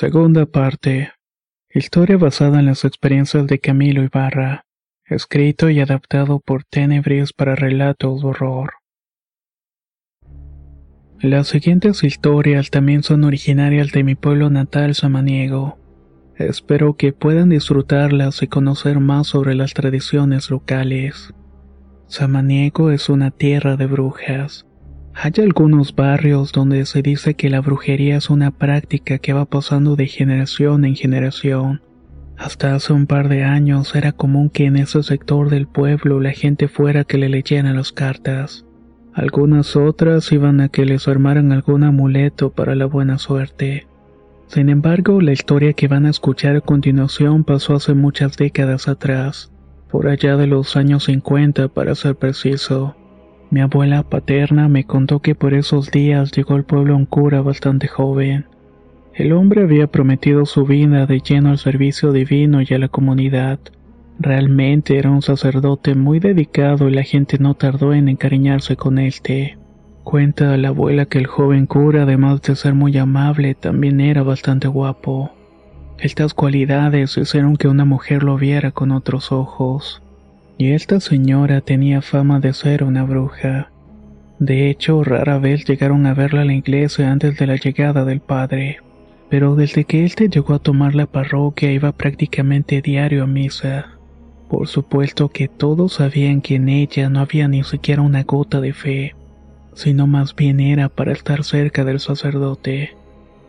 Segunda parte. Historia basada en las experiencias de Camilo Ibarra. Escrito y adaptado por Tenebris para relatos de horror. Las siguientes historias también son originarias de mi pueblo natal Samaniego. Espero que puedan disfrutarlas y conocer más sobre las tradiciones locales. Samaniego es una tierra de brujas. Hay algunos barrios donde se dice que la brujería es una práctica que va pasando de generación en generación. Hasta hace un par de años era común que en ese sector del pueblo la gente fuera que le leyeran las cartas. Algunas otras iban a que les armaran algún amuleto para la buena suerte. Sin embargo, la historia que van a escuchar a continuación pasó hace muchas décadas atrás, por allá de los años 50 para ser preciso. Mi abuela paterna me contó que por esos días llegó al pueblo un cura bastante joven. El hombre había prometido su vida de lleno al servicio divino y a la comunidad. Realmente era un sacerdote muy dedicado y la gente no tardó en encariñarse con él. Cuenta la abuela que el joven cura, además de ser muy amable, también era bastante guapo. Estas cualidades hicieron que una mujer lo viera con otros ojos. Y esta señora tenía fama de ser una bruja. De hecho, rara vez llegaron a verla a la iglesia antes de la llegada del padre. Pero desde que éste llegó a tomar la parroquia iba prácticamente diario a misa. Por supuesto que todos sabían que en ella no había ni siquiera una gota de fe, sino más bien era para estar cerca del sacerdote.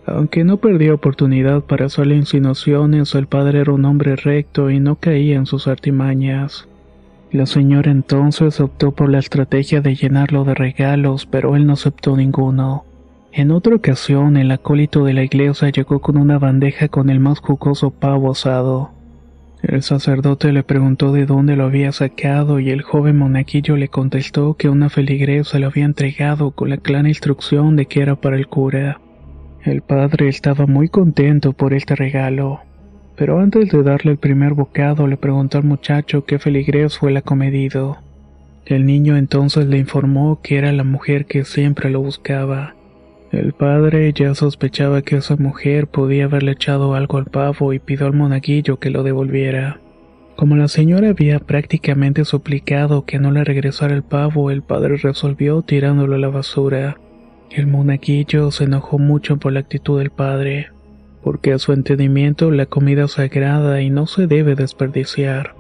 Aunque no perdía oportunidad para hacerle insinuaciones, el padre era un hombre recto y no caía en sus artimañas. La señora entonces optó por la estrategia de llenarlo de regalos, pero él no aceptó ninguno. En otra ocasión, el acólito de la iglesia llegó con una bandeja con el más jugoso pavo asado. El sacerdote le preguntó de dónde lo había sacado y el joven monaquillo le contestó que una feligresa lo había entregado con la clara instrucción de que era para el cura. El padre estaba muy contento por este regalo pero antes de darle el primer bocado le preguntó al muchacho qué feligrés fue el acomedido. El niño entonces le informó que era la mujer que siempre lo buscaba. El padre ya sospechaba que esa mujer podía haberle echado algo al pavo y pidió al monaguillo que lo devolviera. Como la señora había prácticamente suplicado que no le regresara el pavo, el padre resolvió tirándolo a la basura. El monaguillo se enojó mucho por la actitud del padre porque a su entendimiento la comida es sagrada y no se debe desperdiciar.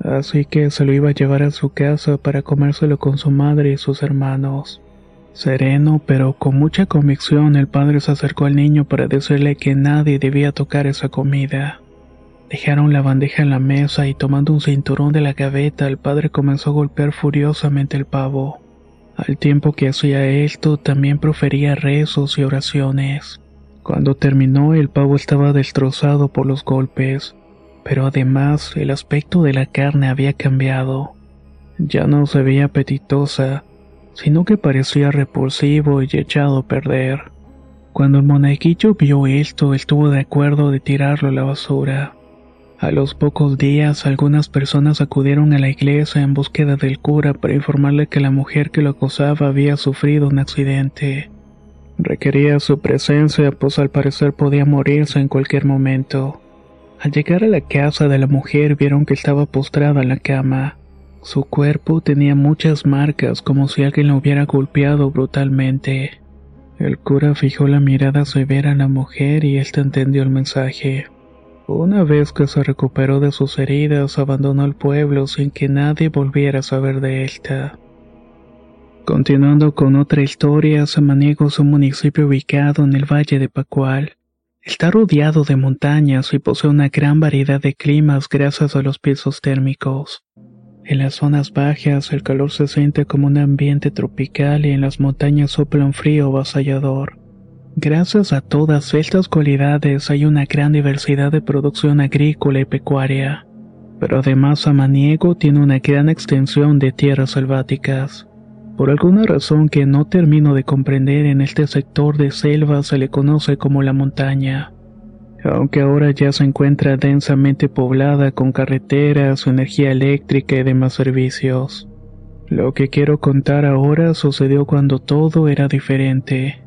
Así que se lo iba a llevar a su casa para comérselo con su madre y sus hermanos. Sereno, pero con mucha convicción, el padre se acercó al niño para decirle que nadie debía tocar esa comida. Dejaron la bandeja en la mesa y tomando un cinturón de la gaveta, el padre comenzó a golpear furiosamente el pavo. Al tiempo que hacía esto, también profería rezos y oraciones. Cuando terminó el pavo estaba destrozado por los golpes, pero además el aspecto de la carne había cambiado. Ya no se veía apetitosa, sino que parecía repulsivo y echado a perder. Cuando el monaguillo vio esto, estuvo de acuerdo de tirarlo a la basura. A los pocos días, algunas personas acudieron a la iglesia en búsqueda del cura para informarle que la mujer que lo acosaba había sufrido un accidente. Requería su presencia, pues al parecer podía morirse en cualquier momento. Al llegar a la casa de la mujer vieron que estaba postrada en la cama. Su cuerpo tenía muchas marcas como si alguien la hubiera golpeado brutalmente. El cura fijó la mirada severa en la mujer y ésta entendió el mensaje. Una vez que se recuperó de sus heridas, abandonó el pueblo sin que nadie volviera a saber de esta. Continuando con otra historia, Samaniego es un municipio ubicado en el valle de Pacual. Está rodeado de montañas y posee una gran variedad de climas gracias a los pisos térmicos. En las zonas bajas el calor se siente como un ambiente tropical y en las montañas sopla un frío avasallador. Gracias a todas estas cualidades hay una gran diversidad de producción agrícola y pecuaria, pero además Samaniego tiene una gran extensión de tierras selváticas. Por alguna razón que no termino de comprender en este sector de selva se le conoce como la montaña. Aunque ahora ya se encuentra densamente poblada con carreteras, energía eléctrica y demás servicios. Lo que quiero contar ahora sucedió cuando todo era diferente.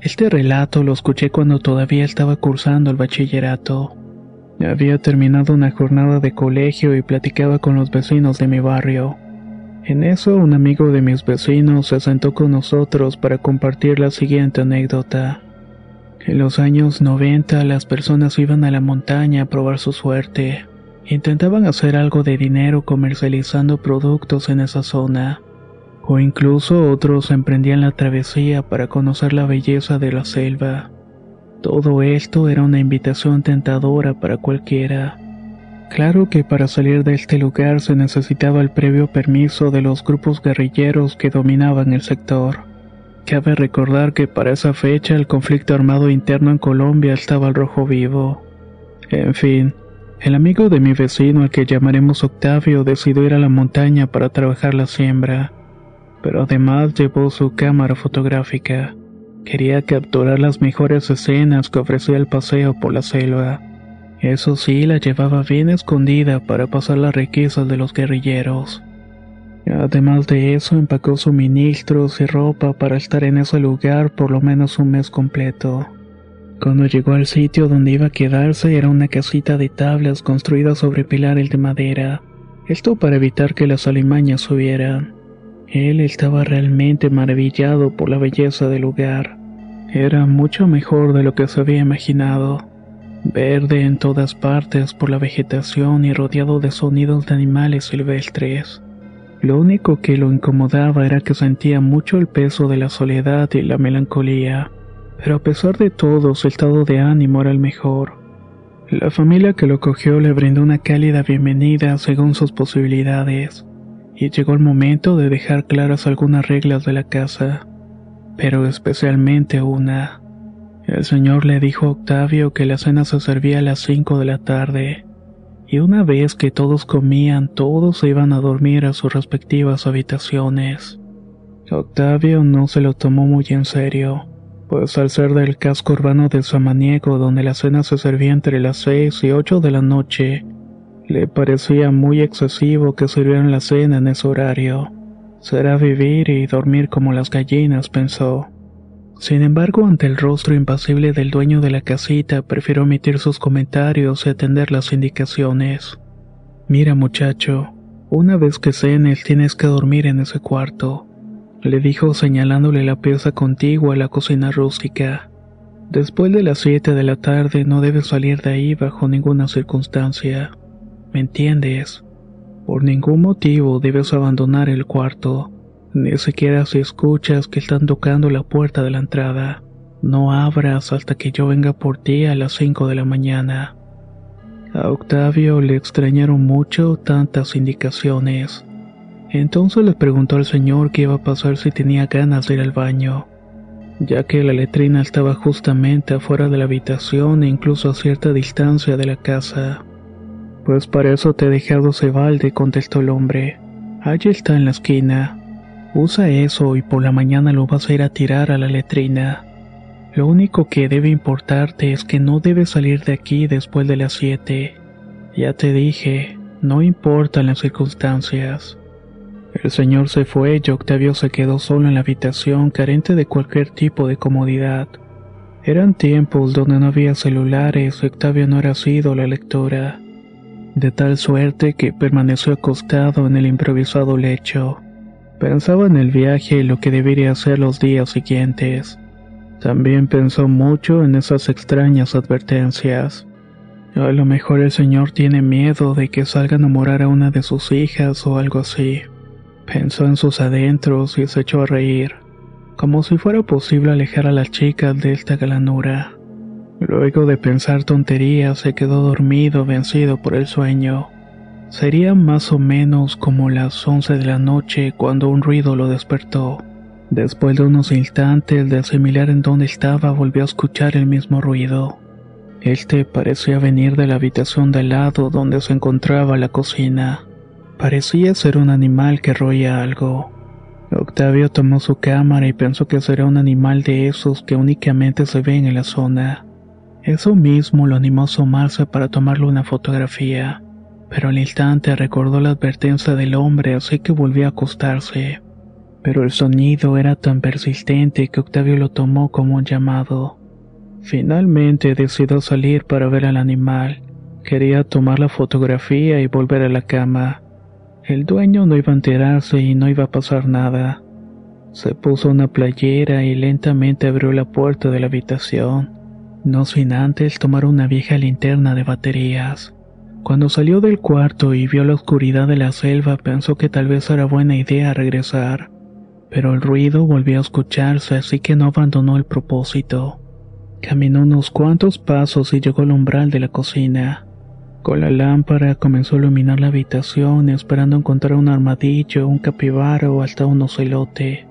Este relato lo escuché cuando todavía estaba cursando el bachillerato. Había terminado una jornada de colegio y platicaba con los vecinos de mi barrio. En eso un amigo de mis vecinos se sentó con nosotros para compartir la siguiente anécdota. En los años 90 las personas iban a la montaña a probar su suerte. Intentaban hacer algo de dinero comercializando productos en esa zona o incluso otros emprendían la travesía para conocer la belleza de la selva. Todo esto era una invitación tentadora para cualquiera. Claro que para salir de este lugar se necesitaba el previo permiso de los grupos guerrilleros que dominaban el sector. Cabe recordar que para esa fecha el conflicto armado interno en Colombia estaba al rojo vivo. En fin, el amigo de mi vecino al que llamaremos Octavio decidió ir a la montaña para trabajar la siembra pero además llevó su cámara fotográfica. Quería capturar las mejores escenas que ofrecía el paseo por la selva. Eso sí, la llevaba bien escondida para pasar las riquezas de los guerrilleros. Además de eso, empacó suministros y ropa para estar en ese lugar por lo menos un mes completo. Cuando llegó al sitio donde iba a quedarse era una casita de tablas construida sobre pilares de madera. Esto para evitar que las alimañas subieran. Él estaba realmente maravillado por la belleza del lugar. Era mucho mejor de lo que se había imaginado. Verde en todas partes por la vegetación y rodeado de sonidos de animales silvestres. Lo único que lo incomodaba era que sentía mucho el peso de la soledad y la melancolía. Pero a pesar de todo, su estado de ánimo era el mejor. La familia que lo cogió le brindó una cálida bienvenida según sus posibilidades y llegó el momento de dejar claras algunas reglas de la casa, pero especialmente una. El señor le dijo a Octavio que la cena se servía a las 5 de la tarde, y una vez que todos comían, todos se iban a dormir a sus respectivas habitaciones. Octavio no se lo tomó muy en serio, pues al ser del casco urbano de Samaniego donde la cena se servía entre las 6 y 8 de la noche, le parecía muy excesivo que sirvieran la cena en ese horario. Será vivir y dormir como las gallinas, pensó. Sin embargo, ante el rostro impasible del dueño de la casita, prefirió omitir sus comentarios y atender las indicaciones. Mira, muchacho, una vez que cenes tienes que dormir en ese cuarto, le dijo señalándole la pieza contigua a la cocina rústica. Después de las siete de la tarde no debes salir de ahí bajo ninguna circunstancia. ¿Me entiendes? Por ningún motivo debes abandonar el cuarto, ni siquiera si escuchas que están tocando la puerta de la entrada. No abras hasta que yo venga por ti a las 5 de la mañana. A Octavio le extrañaron mucho tantas indicaciones. Entonces le preguntó al señor qué iba a pasar si tenía ganas de ir al baño, ya que la letrina estaba justamente afuera de la habitación e incluso a cierta distancia de la casa. Pues para eso te he dejado ese balde, contestó el hombre. Allí está en la esquina. Usa eso y por la mañana lo vas a ir a tirar a la letrina. Lo único que debe importarte es que no debes salir de aquí después de las siete. Ya te dije, no importan las circunstancias. El señor se fue y Octavio se quedó solo en la habitación carente de cualquier tipo de comodidad. Eran tiempos donde no había celulares y Octavio no era sido la lectora de tal suerte que permaneció acostado en el improvisado lecho. Pensaba en el viaje y lo que debería hacer los días siguientes. También pensó mucho en esas extrañas advertencias. A lo mejor el señor tiene miedo de que salga a enamorar a una de sus hijas o algo así. Pensó en sus adentros y se echó a reír, como si fuera posible alejar a las chicas de esta galanura. Luego de pensar tonterías, se quedó dormido, vencido por el sueño. Sería más o menos como las 11 de la noche cuando un ruido lo despertó. Después de unos instantes de asimilar en dónde estaba, volvió a escuchar el mismo ruido. Este parecía venir de la habitación de al lado donde se encontraba la cocina. Parecía ser un animal que roía algo. Octavio tomó su cámara y pensó que sería un animal de esos que únicamente se ven en la zona. Eso mismo lo animó a asomarse para tomarle una fotografía, pero al instante recordó la advertencia del hombre así que volvió a acostarse. Pero el sonido era tan persistente que Octavio lo tomó como un llamado. Finalmente decidió salir para ver al animal. Quería tomar la fotografía y volver a la cama. El dueño no iba a enterarse y no iba a pasar nada. Se puso una playera y lentamente abrió la puerta de la habitación, no sin antes tomar una vieja linterna de baterías. Cuando salió del cuarto y vio la oscuridad de la selva pensó que tal vez era buena idea regresar, pero el ruido volvió a escucharse así que no abandonó el propósito. Caminó unos cuantos pasos y llegó al umbral de la cocina. Con la lámpara comenzó a iluminar la habitación esperando encontrar un armadillo, un capibara o hasta un ocelote.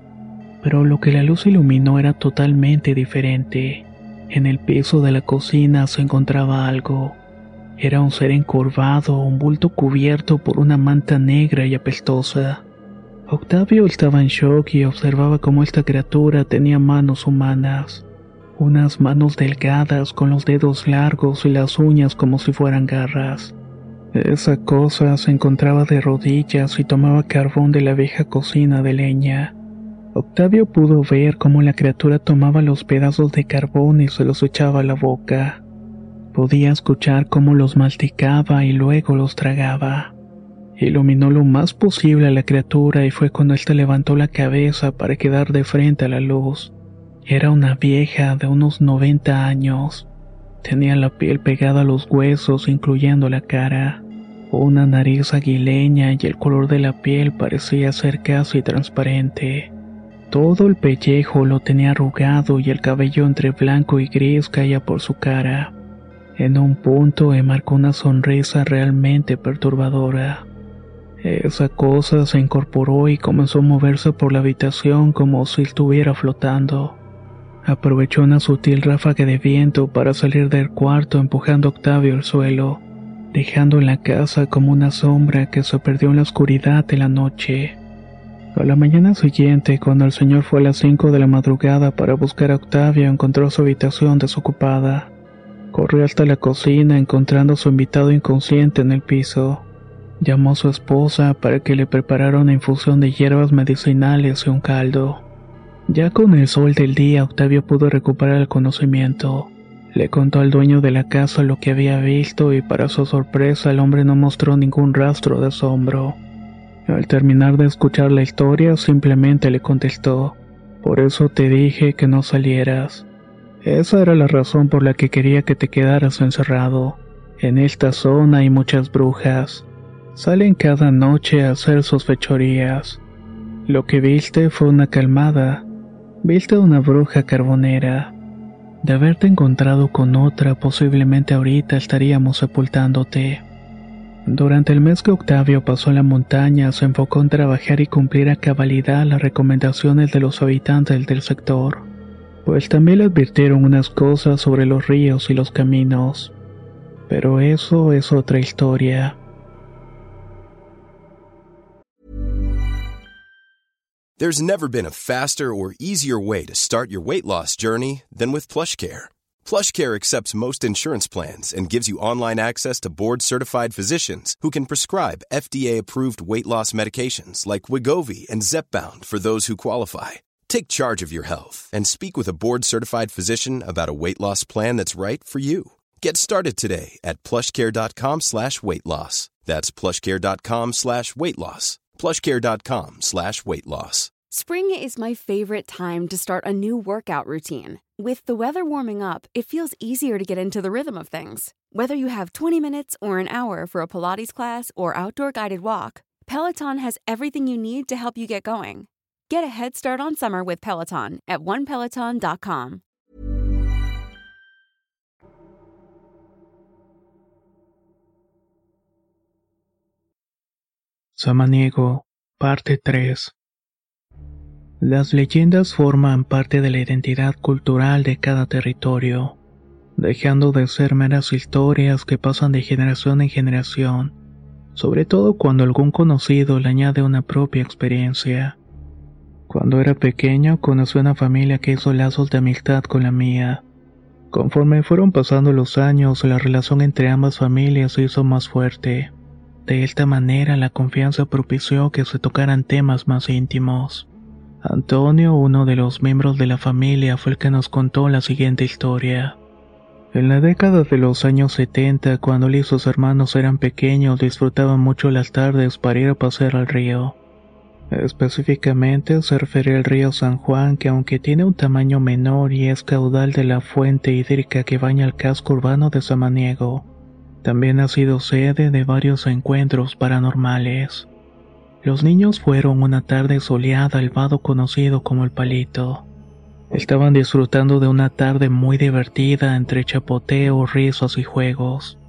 Pero lo que la luz iluminó era totalmente diferente. En el piso de la cocina se encontraba algo. Era un ser encorvado, un bulto cubierto por una manta negra y apestosa. Octavio estaba en shock y observaba cómo esta criatura tenía manos humanas unas manos delgadas con los dedos largos y las uñas como si fueran garras. Esa cosa se encontraba de rodillas y tomaba carbón de la vieja cocina de leña. Octavio pudo ver cómo la criatura tomaba los pedazos de carbón y se los echaba a la boca. Podía escuchar cómo los masticaba y luego los tragaba. Iluminó lo más posible a la criatura y fue cuando éste levantó la cabeza para quedar de frente a la luz. Era una vieja de unos 90 años. Tenía la piel pegada a los huesos, incluyendo la cara. Una nariz aguileña y el color de la piel parecía ser casi transparente. Todo el pellejo lo tenía arrugado y el cabello entre blanco y gris caía por su cara. En un punto marcó una sonrisa realmente perturbadora. Esa cosa se incorporó y comenzó a moverse por la habitación como si estuviera flotando. Aprovechó una sutil ráfaga de viento para salir del cuarto empujando a Octavio al suelo, dejando en la casa como una sombra que se perdió en la oscuridad de la noche. A la mañana siguiente, cuando el señor fue a las 5 de la madrugada para buscar a Octavio, encontró su habitación desocupada. Corrió hasta la cocina encontrando a su invitado inconsciente en el piso. Llamó a su esposa para que le preparara una infusión de hierbas medicinales y un caldo. Ya con el sol del día, Octavio pudo recuperar el conocimiento. Le contó al dueño de la casa lo que había visto y para su sorpresa el hombre no mostró ningún rastro de asombro. Al terminar de escuchar la historia, simplemente le contestó, por eso te dije que no salieras. Esa era la razón por la que quería que te quedaras encerrado. En esta zona hay muchas brujas. Salen cada noche a hacer sus fechorías. Lo que viste fue una calmada, Viste a una bruja carbonera. De haberte encontrado con otra, posiblemente ahorita estaríamos sepultándote. Durante el mes que Octavio pasó en la montaña, se enfocó en trabajar y cumplir a cabalidad las recomendaciones de los habitantes del sector, pues también le advirtieron unas cosas sobre los ríos y los caminos. Pero eso es otra historia. There's never been a faster or easier way to start your weight loss journey than with PlushCare. PlushCare accepts most insurance plans and gives you online access to board-certified physicians who can prescribe FDA-approved weight loss medications like Wigovi and Zepbound for those who qualify. Take charge of your health and speak with a board-certified physician about a weight loss plan that's right for you. Get started today at plushcare.com slash weight loss. That's plushcare.com slash weight loss. plushcare.com slash weight loss. Spring is my favorite time to start a new workout routine. With the weather warming up, it feels easier to get into the rhythm of things. Whether you have 20 minutes or an hour for a Pilates class or outdoor guided walk, Peloton has everything you need to help you get going. Get a head start on summer with Peloton at onepeloton.com. Samaniego, parte 3. Las leyendas forman parte de la identidad cultural de cada territorio, dejando de ser meras historias que pasan de generación en generación, sobre todo cuando algún conocido le añade una propia experiencia. Cuando era pequeño conocí una familia que hizo lazos de amistad con la mía. Conforme fueron pasando los años, la relación entre ambas familias se hizo más fuerte. De esta manera la confianza propició que se tocaran temas más íntimos. Antonio, uno de los miembros de la familia, fue el que nos contó la siguiente historia. En la década de los años 70, cuando él y sus hermanos eran pequeños, disfrutaban mucho las tardes para ir a pasear al río. Específicamente se refiere al río San Juan, que aunque tiene un tamaño menor y es caudal de la fuente hídrica que baña el casco urbano de Samaniego, también ha sido sede de varios encuentros paranormales. Los niños fueron una tarde soleada al vado conocido como el Palito. Estaban disfrutando de una tarde muy divertida entre chapoteo, rizos y juegos.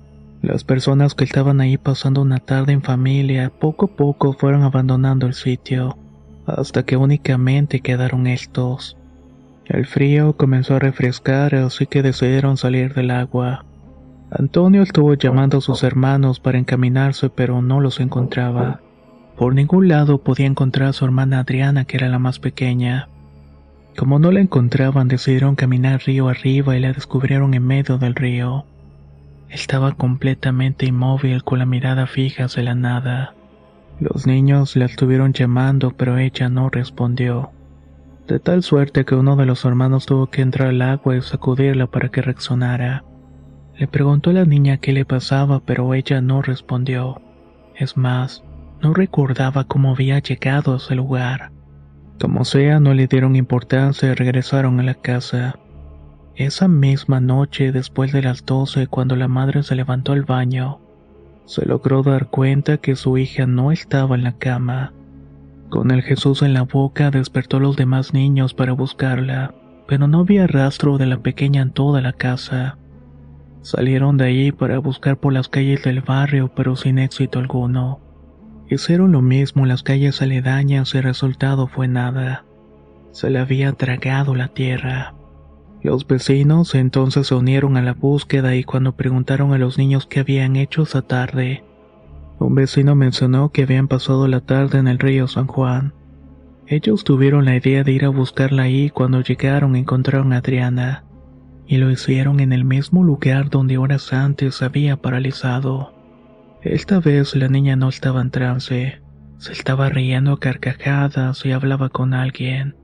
Las personas que estaban ahí pasando una tarde en familia poco a poco fueron abandonando el sitio, hasta que únicamente quedaron estos. El frío comenzó a refrescar, así que decidieron salir del agua. Antonio estuvo llamando a sus hermanos para encaminarse, pero no los encontraba. Por ningún lado podía encontrar a su hermana Adriana, que era la más pequeña. Como no la encontraban, decidieron caminar río arriba y la descubrieron en medio del río. Estaba completamente inmóvil con la mirada fija hacia la nada. Los niños la estuvieron llamando, pero ella no respondió. De tal suerte que uno de los hermanos tuvo que entrar al agua y sacudirla para que reaccionara. Le preguntó a la niña qué le pasaba, pero ella no respondió. Es más, no recordaba cómo había llegado a ese lugar. Como sea, no le dieron importancia y regresaron a la casa. Esa misma noche, después de las doce, cuando la madre se levantó al baño, se logró dar cuenta que su hija no estaba en la cama. Con el Jesús en la boca despertó a los demás niños para buscarla, pero no había rastro de la pequeña en toda la casa. Salieron de ahí para buscar por las calles del barrio, pero sin éxito alguno. Hicieron lo mismo en las calles aledañas y el resultado fue nada. Se le había tragado la tierra. Los vecinos entonces se unieron a la búsqueda y cuando preguntaron a los niños qué habían hecho esa tarde, un vecino mencionó que habían pasado la tarde en el río San Juan. Ellos tuvieron la idea de ir a buscarla ahí cuando llegaron encontraron a Adriana, y lo hicieron en el mismo lugar donde horas antes había paralizado. Esta vez la niña no estaba en trance, se estaba riendo a carcajadas y hablaba con alguien.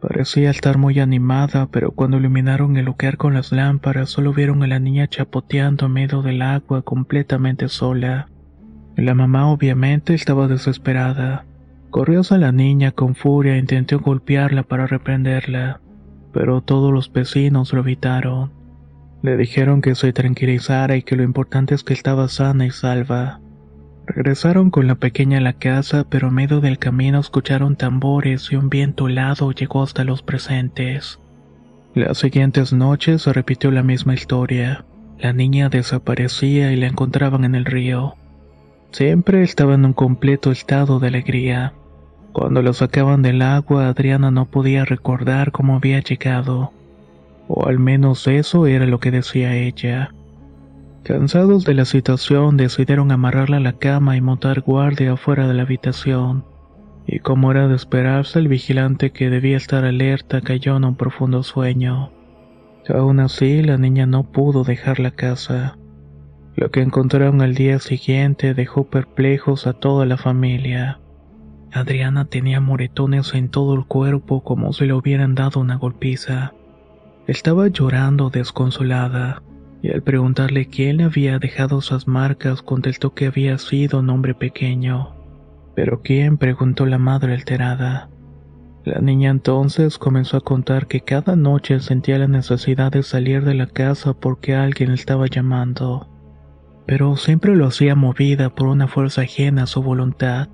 Parecía estar muy animada, pero cuando iluminaron el lugar con las lámparas solo vieron a la niña chapoteando en medio del agua completamente sola. La mamá obviamente estaba desesperada. Corrió hacia la niña con furia e intentó golpearla para reprenderla, pero todos los vecinos lo evitaron. Le dijeron que se tranquilizara y que lo importante es que estaba sana y salva. Regresaron con la pequeña a la casa, pero en medio del camino escucharon tambores y un viento helado llegó hasta los presentes. Las siguientes noches se repitió la misma historia. La niña desaparecía y la encontraban en el río. Siempre estaba en un completo estado de alegría. Cuando lo sacaban del agua, Adriana no podía recordar cómo había llegado o al menos eso era lo que decía ella. Cansados de la situación, decidieron amarrarla a la cama y montar guardia afuera de la habitación. Y como era de esperarse, el vigilante que debía estar alerta cayó en un profundo sueño. Aún así, la niña no pudo dejar la casa. Lo que encontraron al día siguiente dejó perplejos a toda la familia. Adriana tenía moretones en todo el cuerpo como si le hubieran dado una golpiza. Estaba llorando desconsolada, y al preguntarle quién había dejado esas marcas contestó que había sido un hombre pequeño. ¿Pero quién? preguntó la madre alterada. La niña entonces comenzó a contar que cada noche sentía la necesidad de salir de la casa porque alguien estaba llamando, pero siempre lo hacía movida por una fuerza ajena a su voluntad.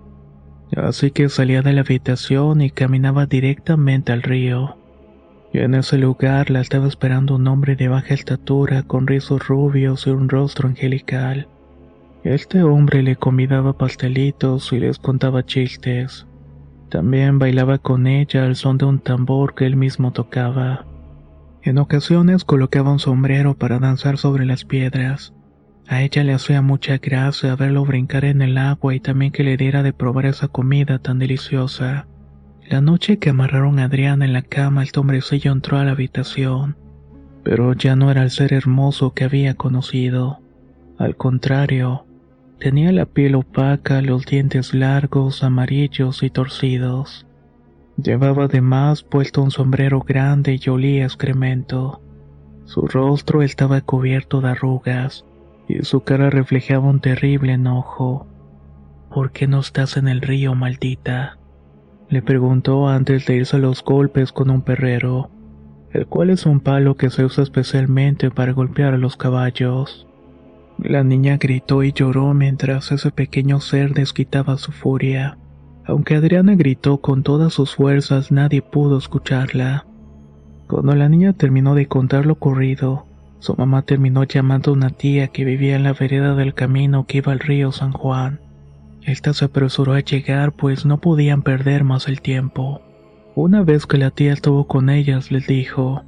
Así que salía de la habitación y caminaba directamente al río. En ese lugar la estaba esperando un hombre de baja estatura con rizos rubios y un rostro angelical. Este hombre le convidaba pastelitos y les contaba chistes. También bailaba con ella al son de un tambor que él mismo tocaba. En ocasiones colocaba un sombrero para danzar sobre las piedras. A ella le hacía mucha gracia verlo brincar en el agua y también que le diera de probar esa comida tan deliciosa. La noche que amarraron a Adriana en la cama, el hombrecillo entró a la habitación, pero ya no era el ser hermoso que había conocido. Al contrario, tenía la piel opaca, los dientes largos, amarillos y torcidos. Llevaba además puesto un sombrero grande y olía excremento. Su rostro estaba cubierto de arrugas y su cara reflejaba un terrible enojo. ¿Por qué no estás en el río, maldita? Le preguntó antes de irse a los golpes con un perrero, el cual es un palo que se usa especialmente para golpear a los caballos. La niña gritó y lloró mientras ese pequeño ser desquitaba su furia. Aunque Adriana gritó con todas sus fuerzas, nadie pudo escucharla. Cuando la niña terminó de contar lo ocurrido, su mamá terminó llamando a una tía que vivía en la vereda del camino que iba al río San Juan. Esta se apresuró a llegar pues no podían perder más el tiempo. Una vez que la tía estuvo con ellas les dijo,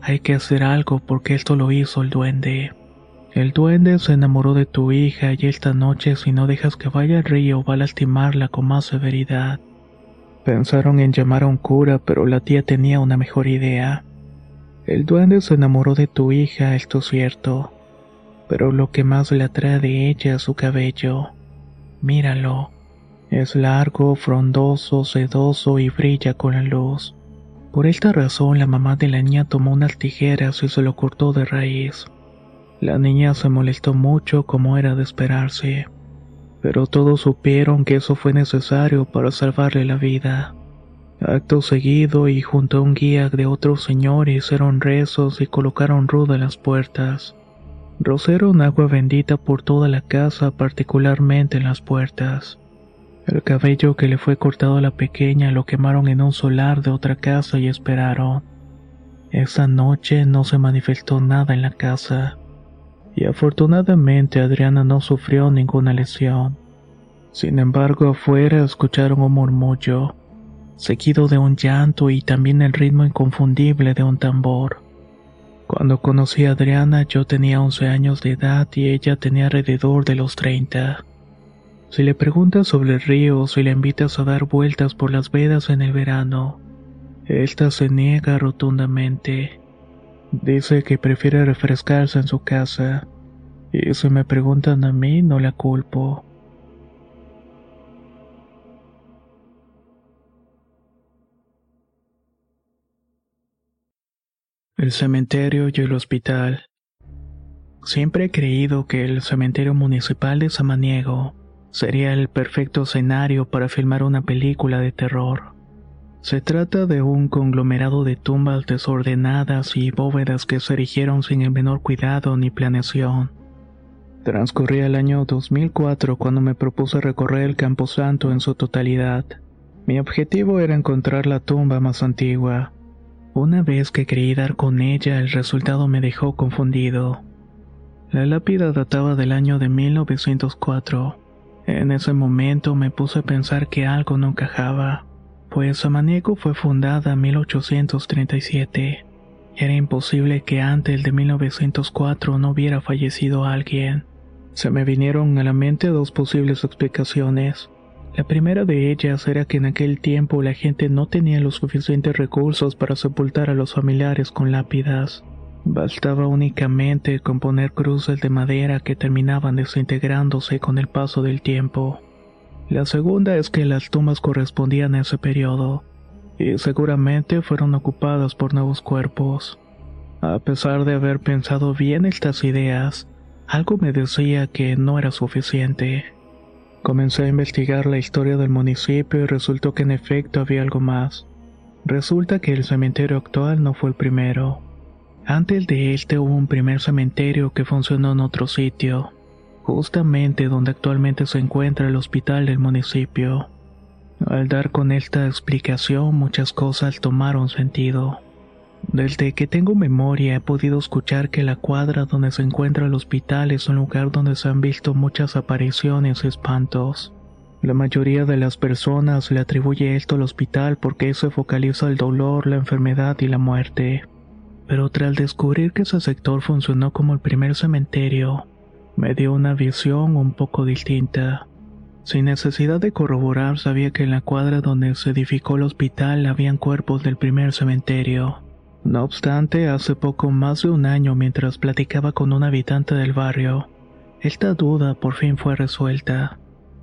hay que hacer algo porque esto lo hizo el duende. El duende se enamoró de tu hija y esta noche si no dejas que vaya al río va a lastimarla con más severidad. Pensaron en llamar a un cura pero la tía tenía una mejor idea. El duende se enamoró de tu hija, esto es cierto, pero lo que más le atrae de ella es su cabello. Míralo. Es largo, frondoso, sedoso y brilla con la luz. Por esta razón la mamá de la niña tomó unas tijeras y se lo cortó de raíz. La niña se molestó mucho como era de esperarse, pero todos supieron que eso fue necesario para salvarle la vida. Acto seguido y junto a un guía de otros señores hicieron rezos y colocaron ruda en las puertas. Rociaron agua bendita por toda la casa, particularmente en las puertas. El cabello que le fue cortado a la pequeña lo quemaron en un solar de otra casa y esperaron. Esa noche no se manifestó nada en la casa, y afortunadamente Adriana no sufrió ninguna lesión. Sin embargo, afuera escucharon un murmullo seguido de un llanto y también el ritmo inconfundible de un tambor. Cuando conocí a Adriana yo tenía 11 años de edad y ella tenía alrededor de los 30. Si le preguntas sobre el río si le invitas a dar vueltas por las vedas en el verano, esta se niega rotundamente. Dice que prefiere refrescarse en su casa, y si me preguntan a mí no la culpo. El cementerio y el hospital. Siempre he creído que el cementerio municipal de Samaniego sería el perfecto escenario para filmar una película de terror. Se trata de un conglomerado de tumbas desordenadas y bóvedas que se erigieron sin el menor cuidado ni planeación. Transcurría el año 2004 cuando me propuse recorrer el Camposanto en su totalidad. Mi objetivo era encontrar la tumba más antigua, una vez que creí dar con ella, el resultado me dejó confundido. La lápida databa del año de 1904. En ese momento me puse a pensar que algo no encajaba, pues Samaniego fue fundada en 1837. Era imposible que antes de 1904 no hubiera fallecido alguien. Se me vinieron a la mente dos posibles explicaciones. La primera de ellas era que en aquel tiempo la gente no tenía los suficientes recursos para sepultar a los familiares con lápidas. Bastaba únicamente con poner cruces de madera que terminaban desintegrándose con el paso del tiempo. La segunda es que las tumbas correspondían a ese periodo, y seguramente fueron ocupadas por nuevos cuerpos. A pesar de haber pensado bien estas ideas, algo me decía que no era suficiente. Comencé a investigar la historia del municipio y resultó que en efecto había algo más. Resulta que el cementerio actual no fue el primero. Antes de este hubo un primer cementerio que funcionó en otro sitio, justamente donde actualmente se encuentra el hospital del municipio. Al dar con esta explicación muchas cosas tomaron sentido. Desde que tengo memoria he podido escuchar que la cuadra donde se encuentra el hospital es un lugar donde se han visto muchas apariciones y espantos. La mayoría de las personas le atribuye esto al hospital porque eso focaliza el dolor, la enfermedad y la muerte. Pero tras descubrir que ese sector funcionó como el primer cementerio, me dio una visión un poco distinta. Sin necesidad de corroborar, sabía que en la cuadra donde se edificó el hospital habían cuerpos del primer cementerio. No obstante, hace poco más de un año mientras platicaba con un habitante del barrio, esta duda por fin fue resuelta.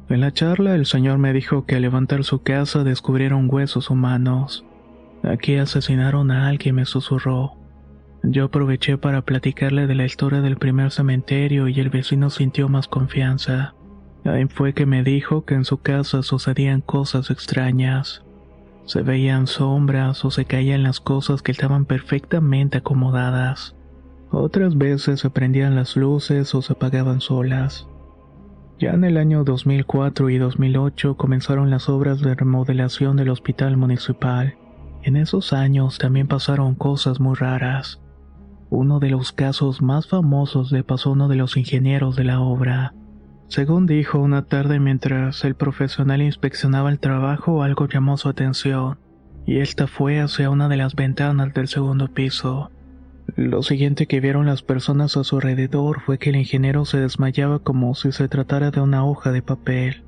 En la charla el señor me dijo que al levantar su casa descubrieron huesos humanos. Aquí asesinaron a alguien, me susurró. Yo aproveché para platicarle de la historia del primer cementerio y el vecino sintió más confianza. Ahí fue que me dijo que en su casa sucedían cosas extrañas. Se veían sombras o se caían las cosas que estaban perfectamente acomodadas. Otras veces se prendían las luces o se apagaban solas. Ya en el año 2004 y 2008 comenzaron las obras de remodelación del hospital municipal. En esos años también pasaron cosas muy raras. Uno de los casos más famosos le pasó a uno de los ingenieros de la obra. Según dijo una tarde mientras el profesional inspeccionaba el trabajo, algo llamó su atención, y esta fue hacia una de las ventanas del segundo piso. Lo siguiente que vieron las personas a su alrededor fue que el ingeniero se desmayaba como si se tratara de una hoja de papel.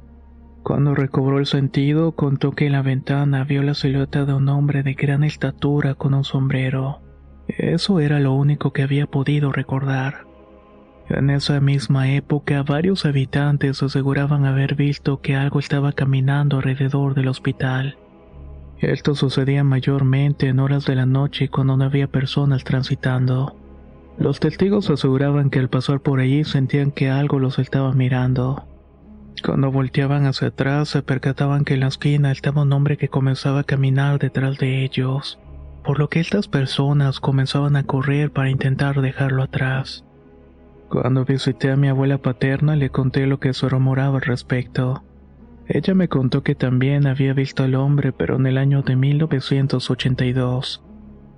Cuando recobró el sentido, contó que en la ventana vio la silueta de un hombre de gran estatura con un sombrero. Eso era lo único que había podido recordar. En esa misma época, varios habitantes aseguraban haber visto que algo estaba caminando alrededor del hospital. Esto sucedía mayormente en horas de la noche cuando no había personas transitando. Los testigos aseguraban que al pasar por allí sentían que algo los estaba mirando. Cuando volteaban hacia atrás se percataban que en la esquina estaba un hombre que comenzaba a caminar detrás de ellos, por lo que estas personas comenzaban a correr para intentar dejarlo atrás. Cuando visité a mi abuela paterna le conté lo que se rumoraba al respecto. Ella me contó que también había visto al hombre, pero en el año de 1982.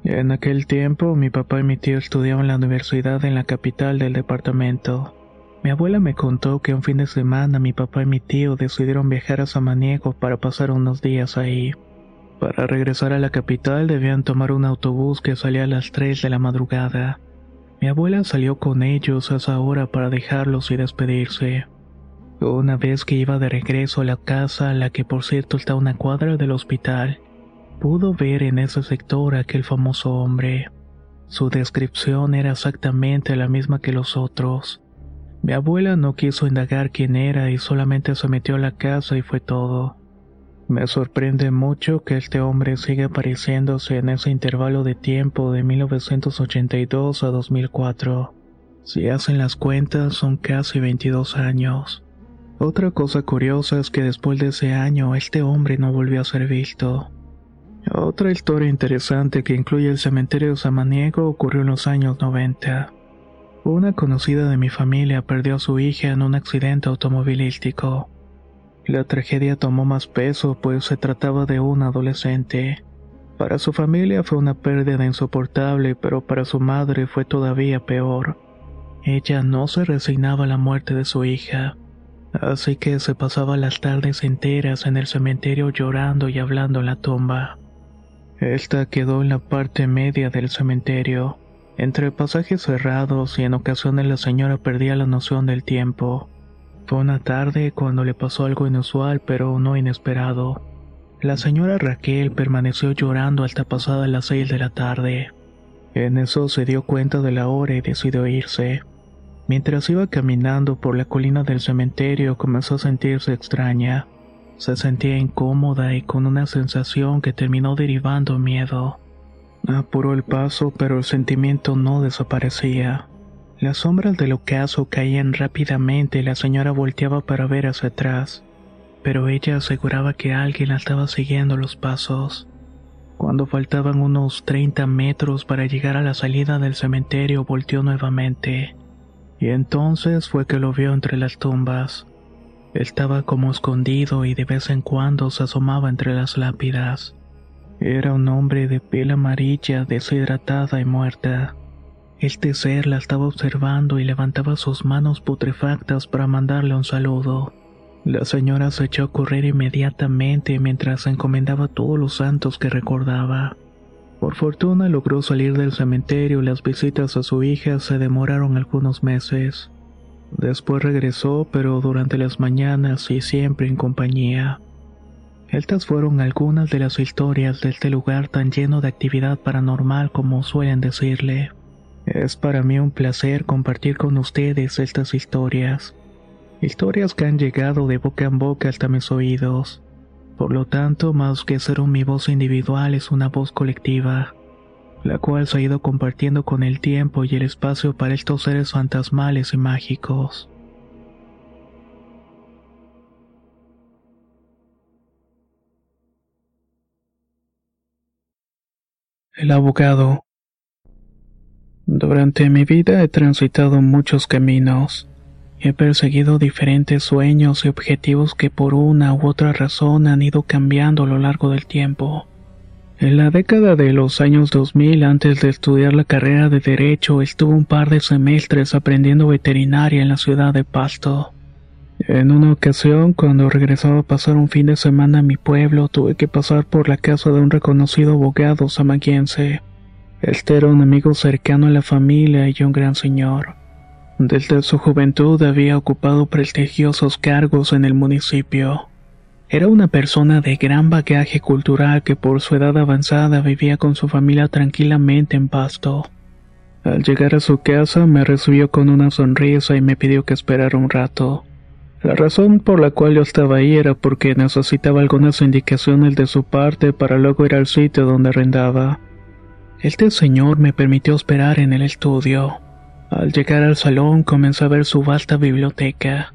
En aquel tiempo mi papá y mi tío estudiaban la universidad en la capital del departamento. Mi abuela me contó que un fin de semana mi papá y mi tío decidieron viajar a Samaniego para pasar unos días ahí. Para regresar a la capital debían tomar un autobús que salía a las 3 de la madrugada. Mi abuela salió con ellos a esa hora para dejarlos y despedirse. Una vez que iba de regreso a la casa, la que por cierto está a una cuadra del hospital, pudo ver en ese sector aquel famoso hombre. Su descripción era exactamente la misma que los otros. Mi abuela no quiso indagar quién era y solamente se metió a la casa y fue todo. Me sorprende mucho que este hombre siga apareciéndose en ese intervalo de tiempo de 1982 a 2004. Si hacen las cuentas son casi 22 años. Otra cosa curiosa es que después de ese año este hombre no volvió a ser visto. Otra historia interesante que incluye el cementerio de Samaniego ocurrió en los años 90. Una conocida de mi familia perdió a su hija en un accidente automovilístico. La tragedia tomó más peso pues se trataba de un adolescente. Para su familia fue una pérdida insoportable, pero para su madre fue todavía peor. Ella no se resignaba a la muerte de su hija, así que se pasaba las tardes enteras en el cementerio llorando y hablando en la tumba. Esta quedó en la parte media del cementerio, entre pasajes cerrados y en ocasiones la señora perdía la noción del tiempo. Fue una tarde cuando le pasó algo inusual pero no inesperado. La señora Raquel permaneció llorando hasta pasada las seis de la tarde. En eso se dio cuenta de la hora y decidió irse. Mientras iba caminando por la colina del cementerio comenzó a sentirse extraña. Se sentía incómoda y con una sensación que terminó derivando miedo. Apuró el paso pero el sentimiento no desaparecía. Las sombras del ocaso caían rápidamente y la señora volteaba para ver hacia atrás, pero ella aseguraba que alguien la estaba siguiendo los pasos. Cuando faltaban unos 30 metros para llegar a la salida del cementerio, volteó nuevamente. Y entonces fue que lo vio entre las tumbas. Estaba como escondido y de vez en cuando se asomaba entre las lápidas. Era un hombre de piel amarilla, deshidratada y muerta. Este ser la estaba observando y levantaba sus manos putrefactas para mandarle un saludo. La señora se echó a correr inmediatamente mientras encomendaba todos los santos que recordaba. Por fortuna logró salir del cementerio y las visitas a su hija se demoraron algunos meses. Después regresó, pero durante las mañanas y siempre en compañía. Estas fueron algunas de las historias de este lugar tan lleno de actividad paranormal como suelen decirle. Es para mí un placer compartir con ustedes estas historias. Historias que han llegado de boca en boca hasta mis oídos. Por lo tanto, más que ser mi voz individual es una voz colectiva, la cual se ha ido compartiendo con el tiempo y el espacio para estos seres fantasmales y mágicos. El abogado. Durante mi vida he transitado muchos caminos. He perseguido diferentes sueños y objetivos que por una u otra razón han ido cambiando a lo largo del tiempo. En la década de los años 2000, antes de estudiar la carrera de Derecho, estuve un par de semestres aprendiendo veterinaria en la ciudad de Pasto. En una ocasión, cuando regresaba a pasar un fin de semana a mi pueblo, tuve que pasar por la casa de un reconocido abogado samaguense. Este era un amigo cercano a la familia y un gran señor. Desde su juventud había ocupado prestigiosos cargos en el municipio. Era una persona de gran bagaje cultural que por su edad avanzada vivía con su familia tranquilamente en Pasto. Al llegar a su casa me recibió con una sonrisa y me pidió que esperara un rato. La razón por la cual yo estaba ahí era porque necesitaba algunas indicaciones de su parte para luego ir al sitio donde arrendaba. Este señor me permitió esperar en el estudio. Al llegar al salón comencé a ver su vasta biblioteca.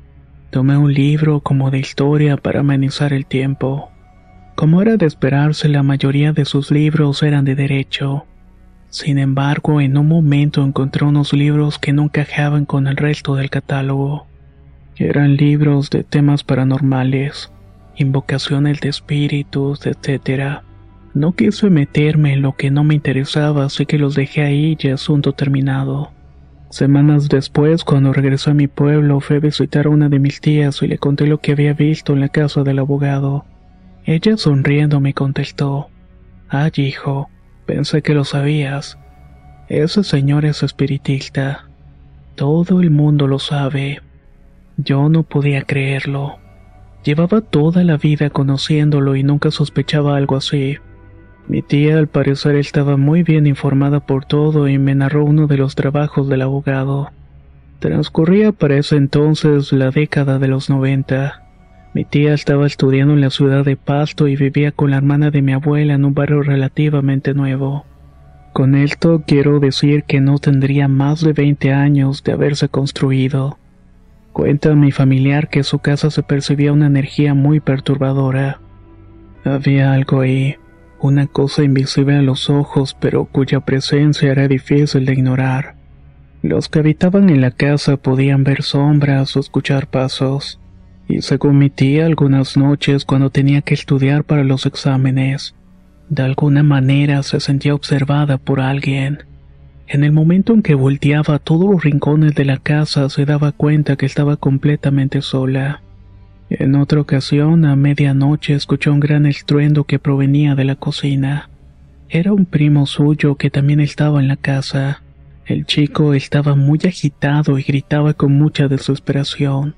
Tomé un libro como de historia para amenizar el tiempo. Como era de esperarse, la mayoría de sus libros eran de derecho. Sin embargo, en un momento encontré unos libros que no encajaban con el resto del catálogo. Eran libros de temas paranormales, invocaciones de espíritus, etc. No quise meterme en lo que no me interesaba, así que los dejé ahí y asunto terminado. Semanas después, cuando regresé a mi pueblo, fui a visitar a una de mis tías y le conté lo que había visto en la casa del abogado. Ella sonriendo me contestó, Ay, hijo, pensé que lo sabías. Ese señor es espiritista. Todo el mundo lo sabe. Yo no podía creerlo. Llevaba toda la vida conociéndolo y nunca sospechaba algo así. Mi tía al parecer estaba muy bien informada por todo y me narró uno de los trabajos del abogado. Transcurría para ese entonces la década de los 90. Mi tía estaba estudiando en la ciudad de Pasto y vivía con la hermana de mi abuela en un barrio relativamente nuevo. Con esto quiero decir que no tendría más de 20 años de haberse construido. Cuenta mi familiar que su casa se percibía una energía muy perturbadora. Había algo ahí, una cosa invisible a los ojos, pero cuya presencia era difícil de ignorar. Los que habitaban en la casa podían ver sombras o escuchar pasos, y según mi algunas noches cuando tenía que estudiar para los exámenes, de alguna manera se sentía observada por alguien. En el momento en que volteaba a todos los rincones de la casa se daba cuenta que estaba completamente sola. En otra ocasión, a medianoche, escuchó un gran estruendo que provenía de la cocina. Era un primo suyo que también estaba en la casa. El chico estaba muy agitado y gritaba con mucha desesperación.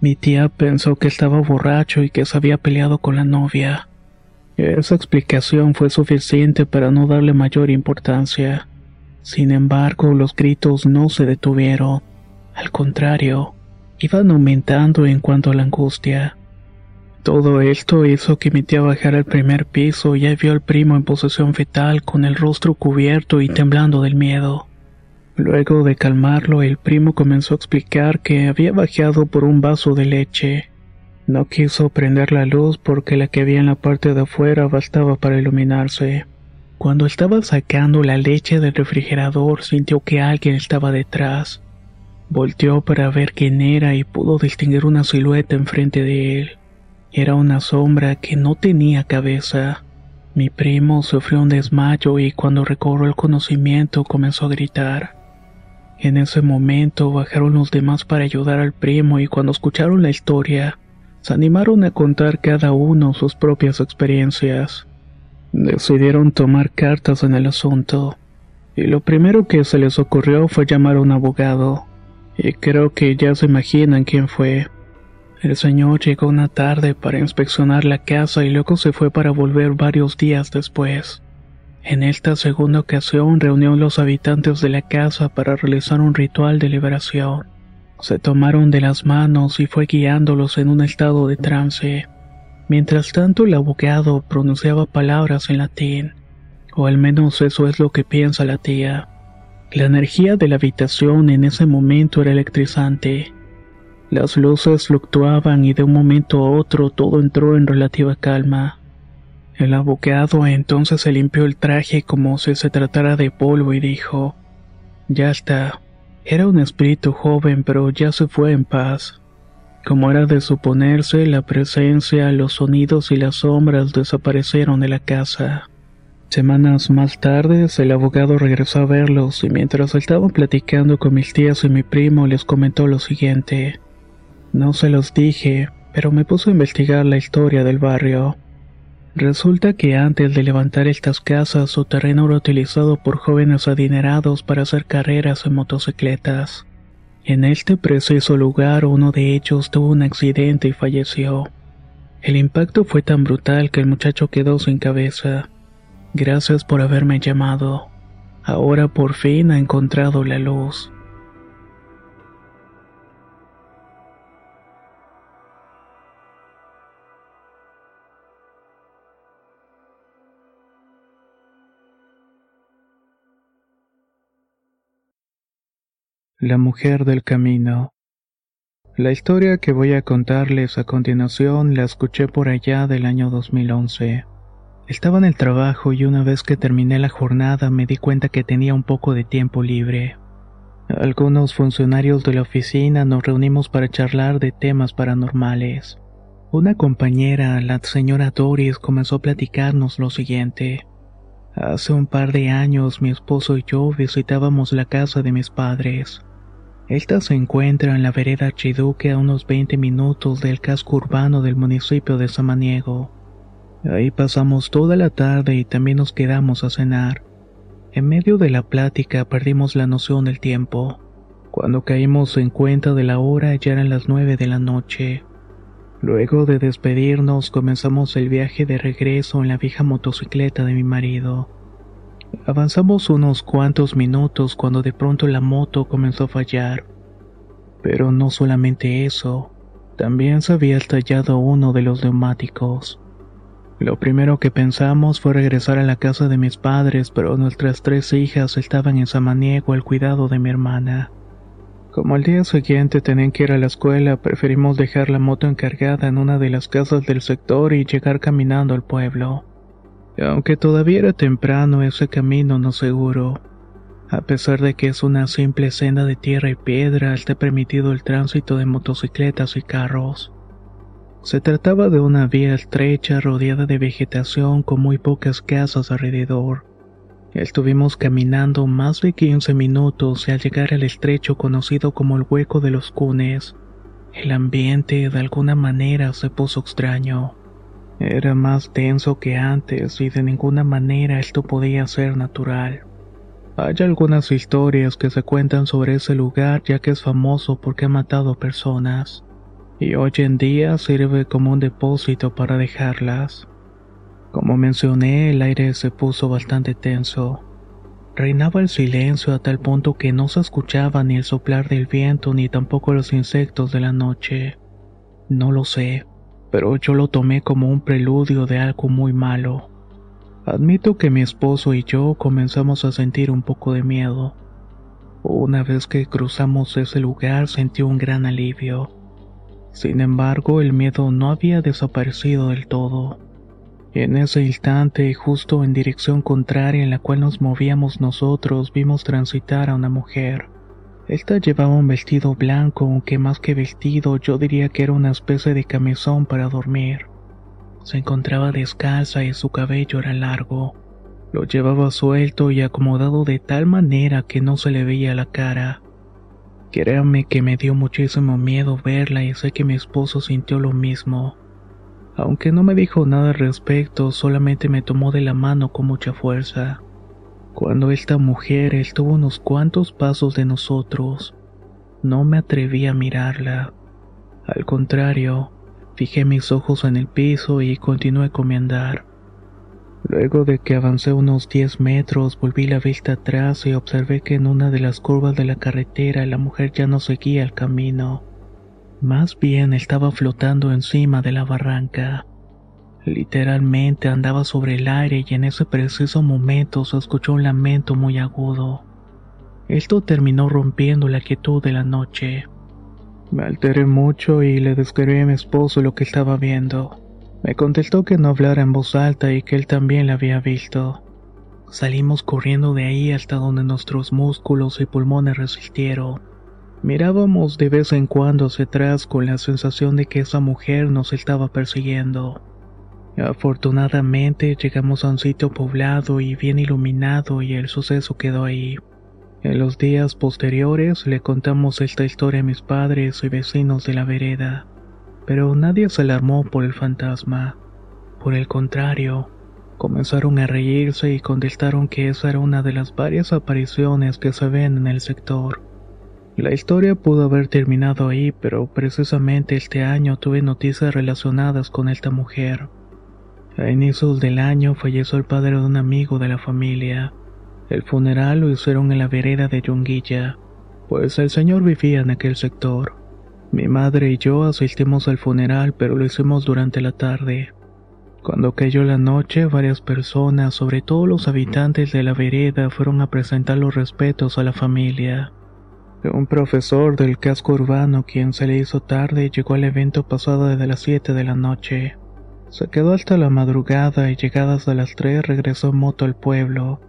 Mi tía pensó que estaba borracho y que se había peleado con la novia. Esa explicación fue suficiente para no darle mayor importancia. Sin embargo, los gritos no se detuvieron. Al contrario, iban aumentando en cuanto a la angustia. Todo esto hizo que mi tía bajara al primer piso y ahí vio al primo en posesión fetal con el rostro cubierto y temblando del miedo. Luego de calmarlo, el primo comenzó a explicar que había bajado por un vaso de leche. No quiso prender la luz porque la que había en la parte de afuera bastaba para iluminarse. Cuando estaba sacando la leche del refrigerador sintió que alguien estaba detrás. Volteó para ver quién era y pudo distinguir una silueta enfrente de él. Era una sombra que no tenía cabeza. Mi primo sufrió un desmayo y cuando recobró el conocimiento comenzó a gritar. En ese momento bajaron los demás para ayudar al primo y cuando escucharon la historia, se animaron a contar cada uno sus propias experiencias. Decidieron tomar cartas en el asunto, y lo primero que se les ocurrió fue llamar a un abogado, y creo que ya se imaginan quién fue. El señor llegó una tarde para inspeccionar la casa y luego se fue para volver varios días después. En esta segunda ocasión reunió a los habitantes de la casa para realizar un ritual de liberación. Se tomaron de las manos y fue guiándolos en un estado de trance. Mientras tanto el abogado pronunciaba palabras en latín, o al menos eso es lo que piensa la tía. La energía de la habitación en ese momento era electrizante. Las luces fluctuaban y de un momento a otro todo entró en relativa calma. El abogado entonces se limpió el traje como si se tratara de polvo y dijo, Ya está. Era un espíritu joven, pero ya se fue en paz. Como era de suponerse, la presencia, los sonidos y las sombras desaparecieron de la casa. Semanas más tarde, el abogado regresó a verlos y mientras estaban platicando con mis tías y mi primo les comentó lo siguiente. No se los dije, pero me puse a investigar la historia del barrio. Resulta que antes de levantar estas casas, su terreno era utilizado por jóvenes adinerados para hacer carreras en motocicletas. En este preciso lugar, uno de ellos tuvo un accidente y falleció. El impacto fue tan brutal que el muchacho quedó sin cabeza. Gracias por haberme llamado. Ahora por fin ha encontrado la luz. La mujer del camino. La historia que voy a contarles a continuación la escuché por allá del año 2011. Estaba en el trabajo y una vez que terminé la jornada me di cuenta que tenía un poco de tiempo libre. Algunos funcionarios de la oficina nos reunimos para charlar de temas paranormales. Una compañera, la señora Doris, comenzó a platicarnos lo siguiente. Hace un par de años mi esposo y yo visitábamos la casa de mis padres. Esta se encuentra en la vereda Archiduque a unos 20 minutos del casco urbano del municipio de Samaniego. Ahí pasamos toda la tarde y también nos quedamos a cenar. En medio de la plática perdimos la noción del tiempo. Cuando caímos en cuenta de la hora ya eran las nueve de la noche. Luego de despedirnos comenzamos el viaje de regreso en la vieja motocicleta de mi marido. Avanzamos unos cuantos minutos cuando de pronto la moto comenzó a fallar. Pero no solamente eso, también se había estallado uno de los neumáticos. Lo primero que pensamos fue regresar a la casa de mis padres, pero nuestras tres hijas estaban en Samaniego al cuidado de mi hermana. Como al día siguiente tenían que ir a la escuela, preferimos dejar la moto encargada en una de las casas del sector y llegar caminando al pueblo. Aunque todavía era temprano, ese camino no seguro. A pesar de que es una simple senda de tierra y piedra, está permitido el tránsito de motocicletas y carros. Se trataba de una vía estrecha rodeada de vegetación con muy pocas casas alrededor. Estuvimos caminando más de 15 minutos y al llegar al estrecho conocido como el Hueco de los Cunes, el ambiente de alguna manera se puso extraño. Era más denso que antes y de ninguna manera esto podía ser natural. Hay algunas historias que se cuentan sobre ese lugar ya que es famoso porque ha matado personas, y hoy en día sirve como un depósito para dejarlas. Como mencioné, el aire se puso bastante tenso. Reinaba el silencio a tal punto que no se escuchaba ni el soplar del viento ni tampoco los insectos de la noche. No lo sé, pero yo lo tomé como un preludio de algo muy malo. Admito que mi esposo y yo comenzamos a sentir un poco de miedo. Una vez que cruzamos ese lugar sentí un gran alivio. Sin embargo, el miedo no había desaparecido del todo. En ese instante, justo en dirección contraria en la cual nos movíamos nosotros, vimos transitar a una mujer. Esta llevaba un vestido blanco, aunque más que vestido yo diría que era una especie de camisón para dormir. Se encontraba descalza y su cabello era largo. Lo llevaba suelto y acomodado de tal manera que no se le veía la cara. Créame que me dio muchísimo miedo verla y sé que mi esposo sintió lo mismo. Aunque no me dijo nada al respecto, solamente me tomó de la mano con mucha fuerza. Cuando esta mujer estuvo unos cuantos pasos de nosotros, no me atreví a mirarla. Al contrario, fijé mis ojos en el piso y continué con mi andar. Luego de que avancé unos 10 metros, volví la vista atrás y observé que en una de las curvas de la carretera la mujer ya no seguía el camino. Más bien estaba flotando encima de la barranca. Literalmente andaba sobre el aire y en ese preciso momento se escuchó un lamento muy agudo. Esto terminó rompiendo la quietud de la noche. Me alteré mucho y le describí a mi esposo lo que estaba viendo. Me contestó que no hablara en voz alta y que él también la había visto. Salimos corriendo de ahí hasta donde nuestros músculos y pulmones resistieron. Mirábamos de vez en cuando hacia atrás con la sensación de que esa mujer nos estaba persiguiendo. Afortunadamente llegamos a un sitio poblado y bien iluminado y el suceso quedó ahí. En los días posteriores le contamos esta historia a mis padres y vecinos de la vereda pero nadie se alarmó por el fantasma. Por el contrario, comenzaron a reírse y contestaron que esa era una de las varias apariciones que se ven en el sector. La historia pudo haber terminado ahí, pero precisamente este año tuve noticias relacionadas con esta mujer. A inicios del año falleció el padre de un amigo de la familia. El funeral lo hicieron en la vereda de Yunguilla, pues el señor vivía en aquel sector. Mi madre y yo asistimos al funeral, pero lo hicimos durante la tarde. Cuando cayó la noche, varias personas, sobre todo los habitantes de la vereda, fueron a presentar los respetos a la familia. Un profesor del casco urbano, quien se le hizo tarde, llegó al evento pasado desde las 7 de la noche. Se quedó hasta la madrugada y llegadas a las 3 regresó en moto al pueblo.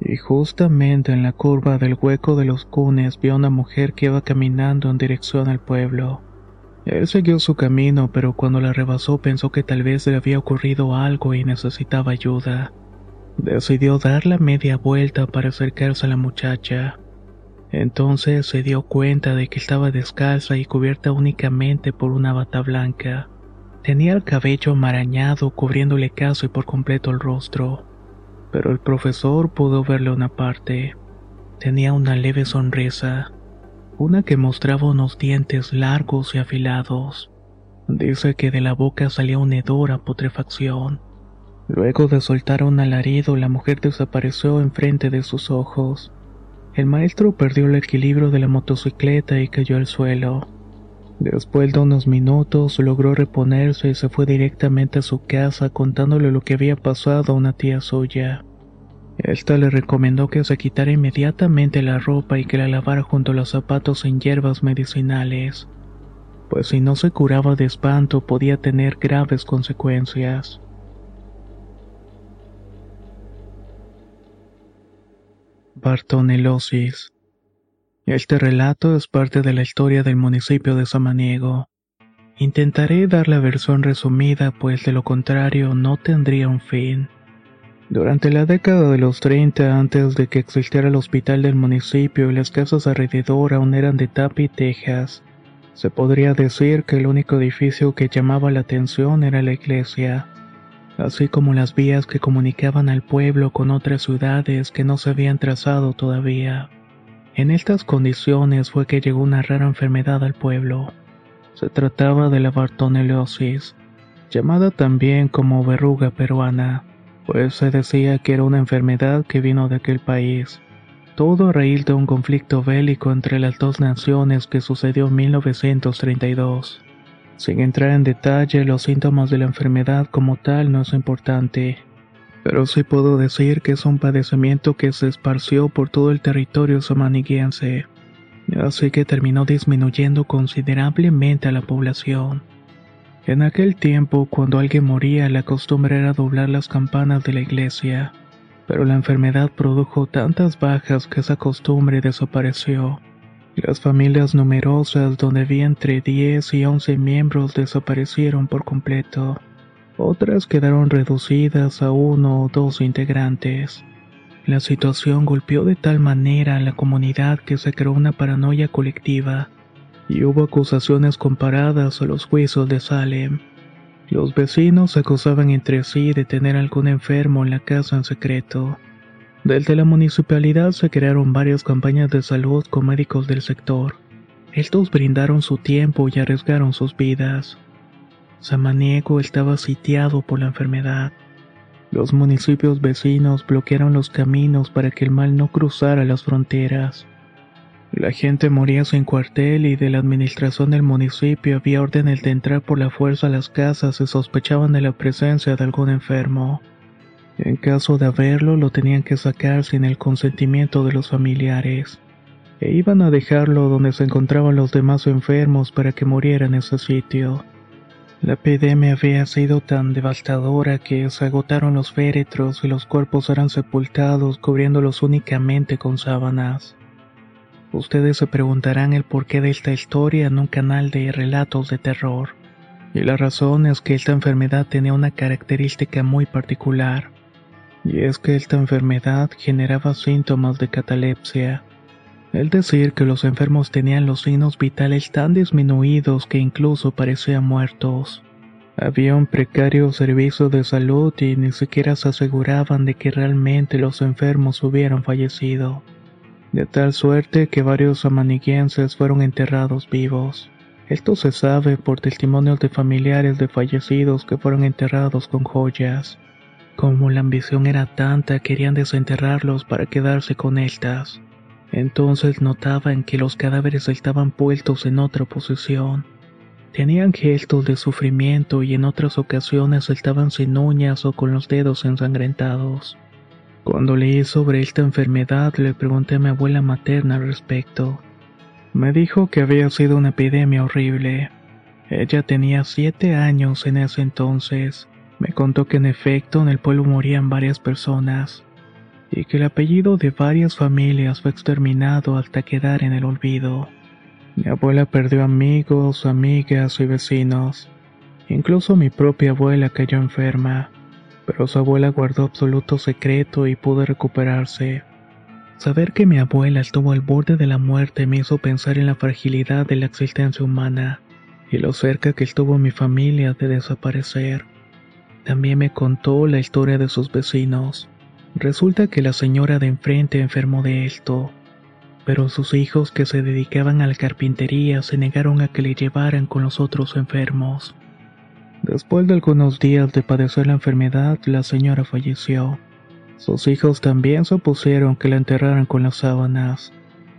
Y justamente en la curva del hueco de los cunes vio una mujer que iba caminando en dirección al pueblo. Él siguió su camino, pero cuando la rebasó pensó que tal vez le había ocurrido algo y necesitaba ayuda. Decidió dar la media vuelta para acercarse a la muchacha. Entonces se dio cuenta de que estaba descalza y cubierta únicamente por una bata blanca. Tenía el cabello amarañado cubriéndole casi por completo el rostro pero el profesor pudo verle una parte. Tenía una leve sonrisa, una que mostraba unos dientes largos y afilados. Dice que de la boca salía una hedora putrefacción. Luego de soltar un alarido, la mujer desapareció enfrente de sus ojos. El maestro perdió el equilibrio de la motocicleta y cayó al suelo. Después de unos minutos logró reponerse y se fue directamente a su casa contándole lo que había pasado a una tía suya. Esta le recomendó que se quitara inmediatamente la ropa y que la lavara junto a los zapatos en hierbas medicinales, pues si no se curaba de espanto podía tener graves consecuencias. Bartonelosis este relato es parte de la historia del municipio de Samaniego. Intentaré dar la versión resumida, pues de lo contrario no tendría un fin. Durante la década de los 30, antes de que existiera el hospital del municipio y las casas alrededor aún eran de tapa y tejas, se podría decir que el único edificio que llamaba la atención era la iglesia, así como las vías que comunicaban al pueblo con otras ciudades que no se habían trazado todavía. En estas condiciones fue que llegó una rara enfermedad al pueblo. Se trataba de la bartoneliosis, llamada también como verruga peruana, pues se decía que era una enfermedad que vino de aquel país. Todo a raíz de un conflicto bélico entre las dos naciones que sucedió en 1932. Sin entrar en detalle, los síntomas de la enfermedad como tal no es importante pero sí puedo decir que es un padecimiento que se esparció por todo el territorio samaniguense, así que terminó disminuyendo considerablemente a la población. En aquel tiempo, cuando alguien moría, la costumbre era doblar las campanas de la iglesia, pero la enfermedad produjo tantas bajas que esa costumbre desapareció. Las familias numerosas, donde había entre 10 y 11 miembros, desaparecieron por completo. Otras quedaron reducidas a uno o dos integrantes. La situación golpeó de tal manera a la comunidad que se creó una paranoia colectiva y hubo acusaciones comparadas a los juicios de Salem. Los vecinos se acusaban entre sí de tener algún enfermo en la casa en secreto. Desde la municipalidad se crearon varias campañas de salud con médicos del sector. Estos brindaron su tiempo y arriesgaron sus vidas. Samaniego estaba sitiado por la enfermedad. Los municipios vecinos bloquearon los caminos para que el mal no cruzara las fronteras. La gente moría sin cuartel y de la administración del municipio había órdenes de entrar por la fuerza a las casas y sospechaban de la presencia de algún enfermo. En caso de haberlo, lo tenían que sacar sin el consentimiento de los familiares, e iban a dejarlo donde se encontraban los demás enfermos para que muriera en ese sitio. La epidemia había sido tan devastadora que se agotaron los féretros y los cuerpos eran sepultados cubriéndolos únicamente con sábanas. Ustedes se preguntarán el porqué de esta historia en un canal de relatos de terror. Y la razón es que esta enfermedad tenía una característica muy particular. Y es que esta enfermedad generaba síntomas de catalepsia. Es decir, que los enfermos tenían los signos vitales tan disminuidos que incluso parecían muertos. Había un precario servicio de salud y ni siquiera se aseguraban de que realmente los enfermos hubieran fallecido. De tal suerte que varios amaniguenses fueron enterrados vivos. Esto se sabe por testimonios de familiares de fallecidos que fueron enterrados con joyas. Como la ambición era tanta, querían desenterrarlos para quedarse con estas. Entonces notaban que los cadáveres estaban puestos en otra posición. Tenían gestos de sufrimiento y en otras ocasiones estaban sin uñas o con los dedos ensangrentados. Cuando leí sobre esta enfermedad le pregunté a mi abuela materna al respecto. Me dijo que había sido una epidemia horrible. Ella tenía siete años en ese entonces me contó que en efecto en el pueblo morían varias personas y que el apellido de varias familias fue exterminado hasta quedar en el olvido. Mi abuela perdió amigos, amigas y vecinos. Incluso mi propia abuela cayó enferma, pero su abuela guardó absoluto secreto y pudo recuperarse. Saber que mi abuela estuvo al borde de la muerte me hizo pensar en la fragilidad de la existencia humana y lo cerca que estuvo mi familia de desaparecer. También me contó la historia de sus vecinos. Resulta que la señora de enfrente enfermó de esto, pero sus hijos que se dedicaban a la carpintería se negaron a que le llevaran con los otros enfermos. Después de algunos días de padecer la enfermedad, la señora falleció. Sus hijos también se opusieron que la enterraran con las sábanas,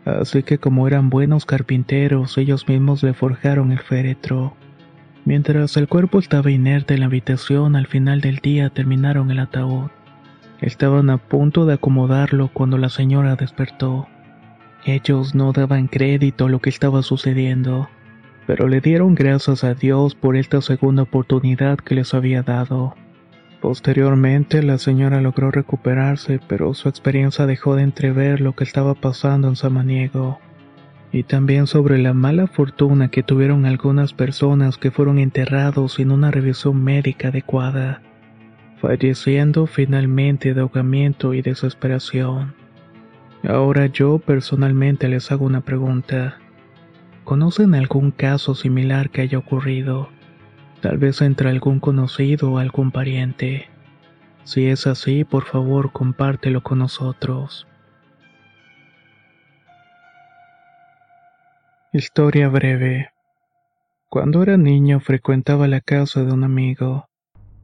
así que como eran buenos carpinteros, ellos mismos le forjaron el féretro. Mientras el cuerpo estaba inerte en la habitación, al final del día terminaron el ataúd. Estaban a punto de acomodarlo cuando la señora despertó. Ellos no daban crédito a lo que estaba sucediendo, pero le dieron gracias a Dios por esta segunda oportunidad que les había dado. Posteriormente, la señora logró recuperarse, pero su experiencia dejó de entrever lo que estaba pasando en Samaniego y también sobre la mala fortuna que tuvieron algunas personas que fueron enterrados sin una revisión médica adecuada, falleciendo finalmente de ahogamiento y desesperación. Ahora yo personalmente les hago una pregunta. ¿Conocen algún caso similar que haya ocurrido? Tal vez entre algún conocido o algún pariente. Si es así, por favor compártelo con nosotros. Historia breve. Cuando era niño frecuentaba la casa de un amigo.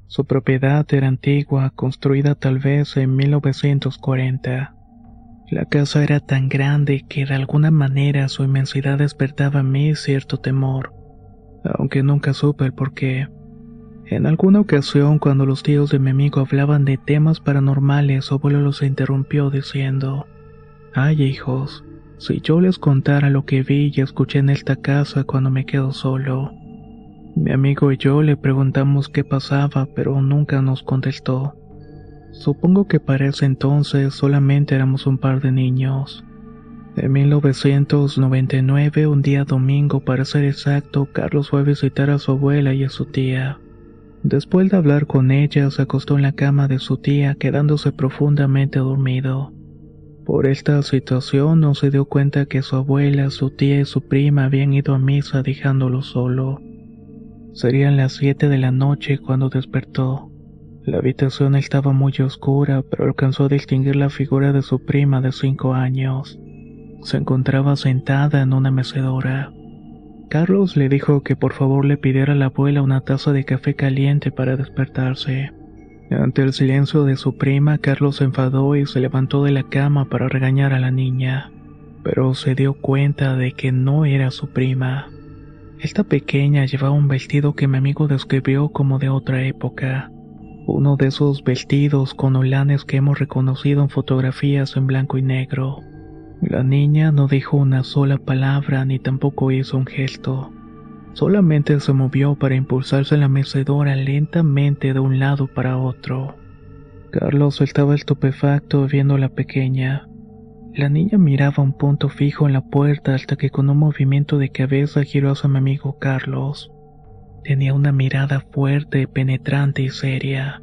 Su propiedad era antigua, construida tal vez en 1940. La casa era tan grande que de alguna manera su inmensidad despertaba en mí cierto temor, aunque nunca supe el por qué. En alguna ocasión, cuando los tíos de mi amigo hablaban de temas paranormales, su abuelo los interrumpió diciendo: Ay, hijos, si yo les contara lo que vi y escuché en esta casa cuando me quedo solo. Mi amigo y yo le preguntamos qué pasaba, pero nunca nos contestó. Supongo que para ese entonces solamente éramos un par de niños. En 1999, un día domingo para ser exacto, Carlos fue a visitar a su abuela y a su tía. Después de hablar con ella, se acostó en la cama de su tía, quedándose profundamente dormido. Por esta situación no se dio cuenta que su abuela, su tía y su prima habían ido a misa dejándolo solo. Serían las 7 de la noche cuando despertó. La habitación estaba muy oscura, pero alcanzó a distinguir la figura de su prima de 5 años. Se encontraba sentada en una mecedora. Carlos le dijo que por favor le pidiera a la abuela una taza de café caliente para despertarse. Ante el silencio de su prima, Carlos se enfadó y se levantó de la cama para regañar a la niña, pero se dio cuenta de que no era su prima. Esta pequeña llevaba un vestido que mi amigo describió como de otra época, uno de esos vestidos con holanes que hemos reconocido en fotografías en blanco y negro. La niña no dijo una sola palabra ni tampoco hizo un gesto. Solamente se movió para impulsarse la mecedora lentamente de un lado para otro. Carlos estaba estupefacto viendo a la pequeña. La niña miraba un punto fijo en la puerta hasta que con un movimiento de cabeza giró hacia mi amigo Carlos. Tenía una mirada fuerte, penetrante y seria.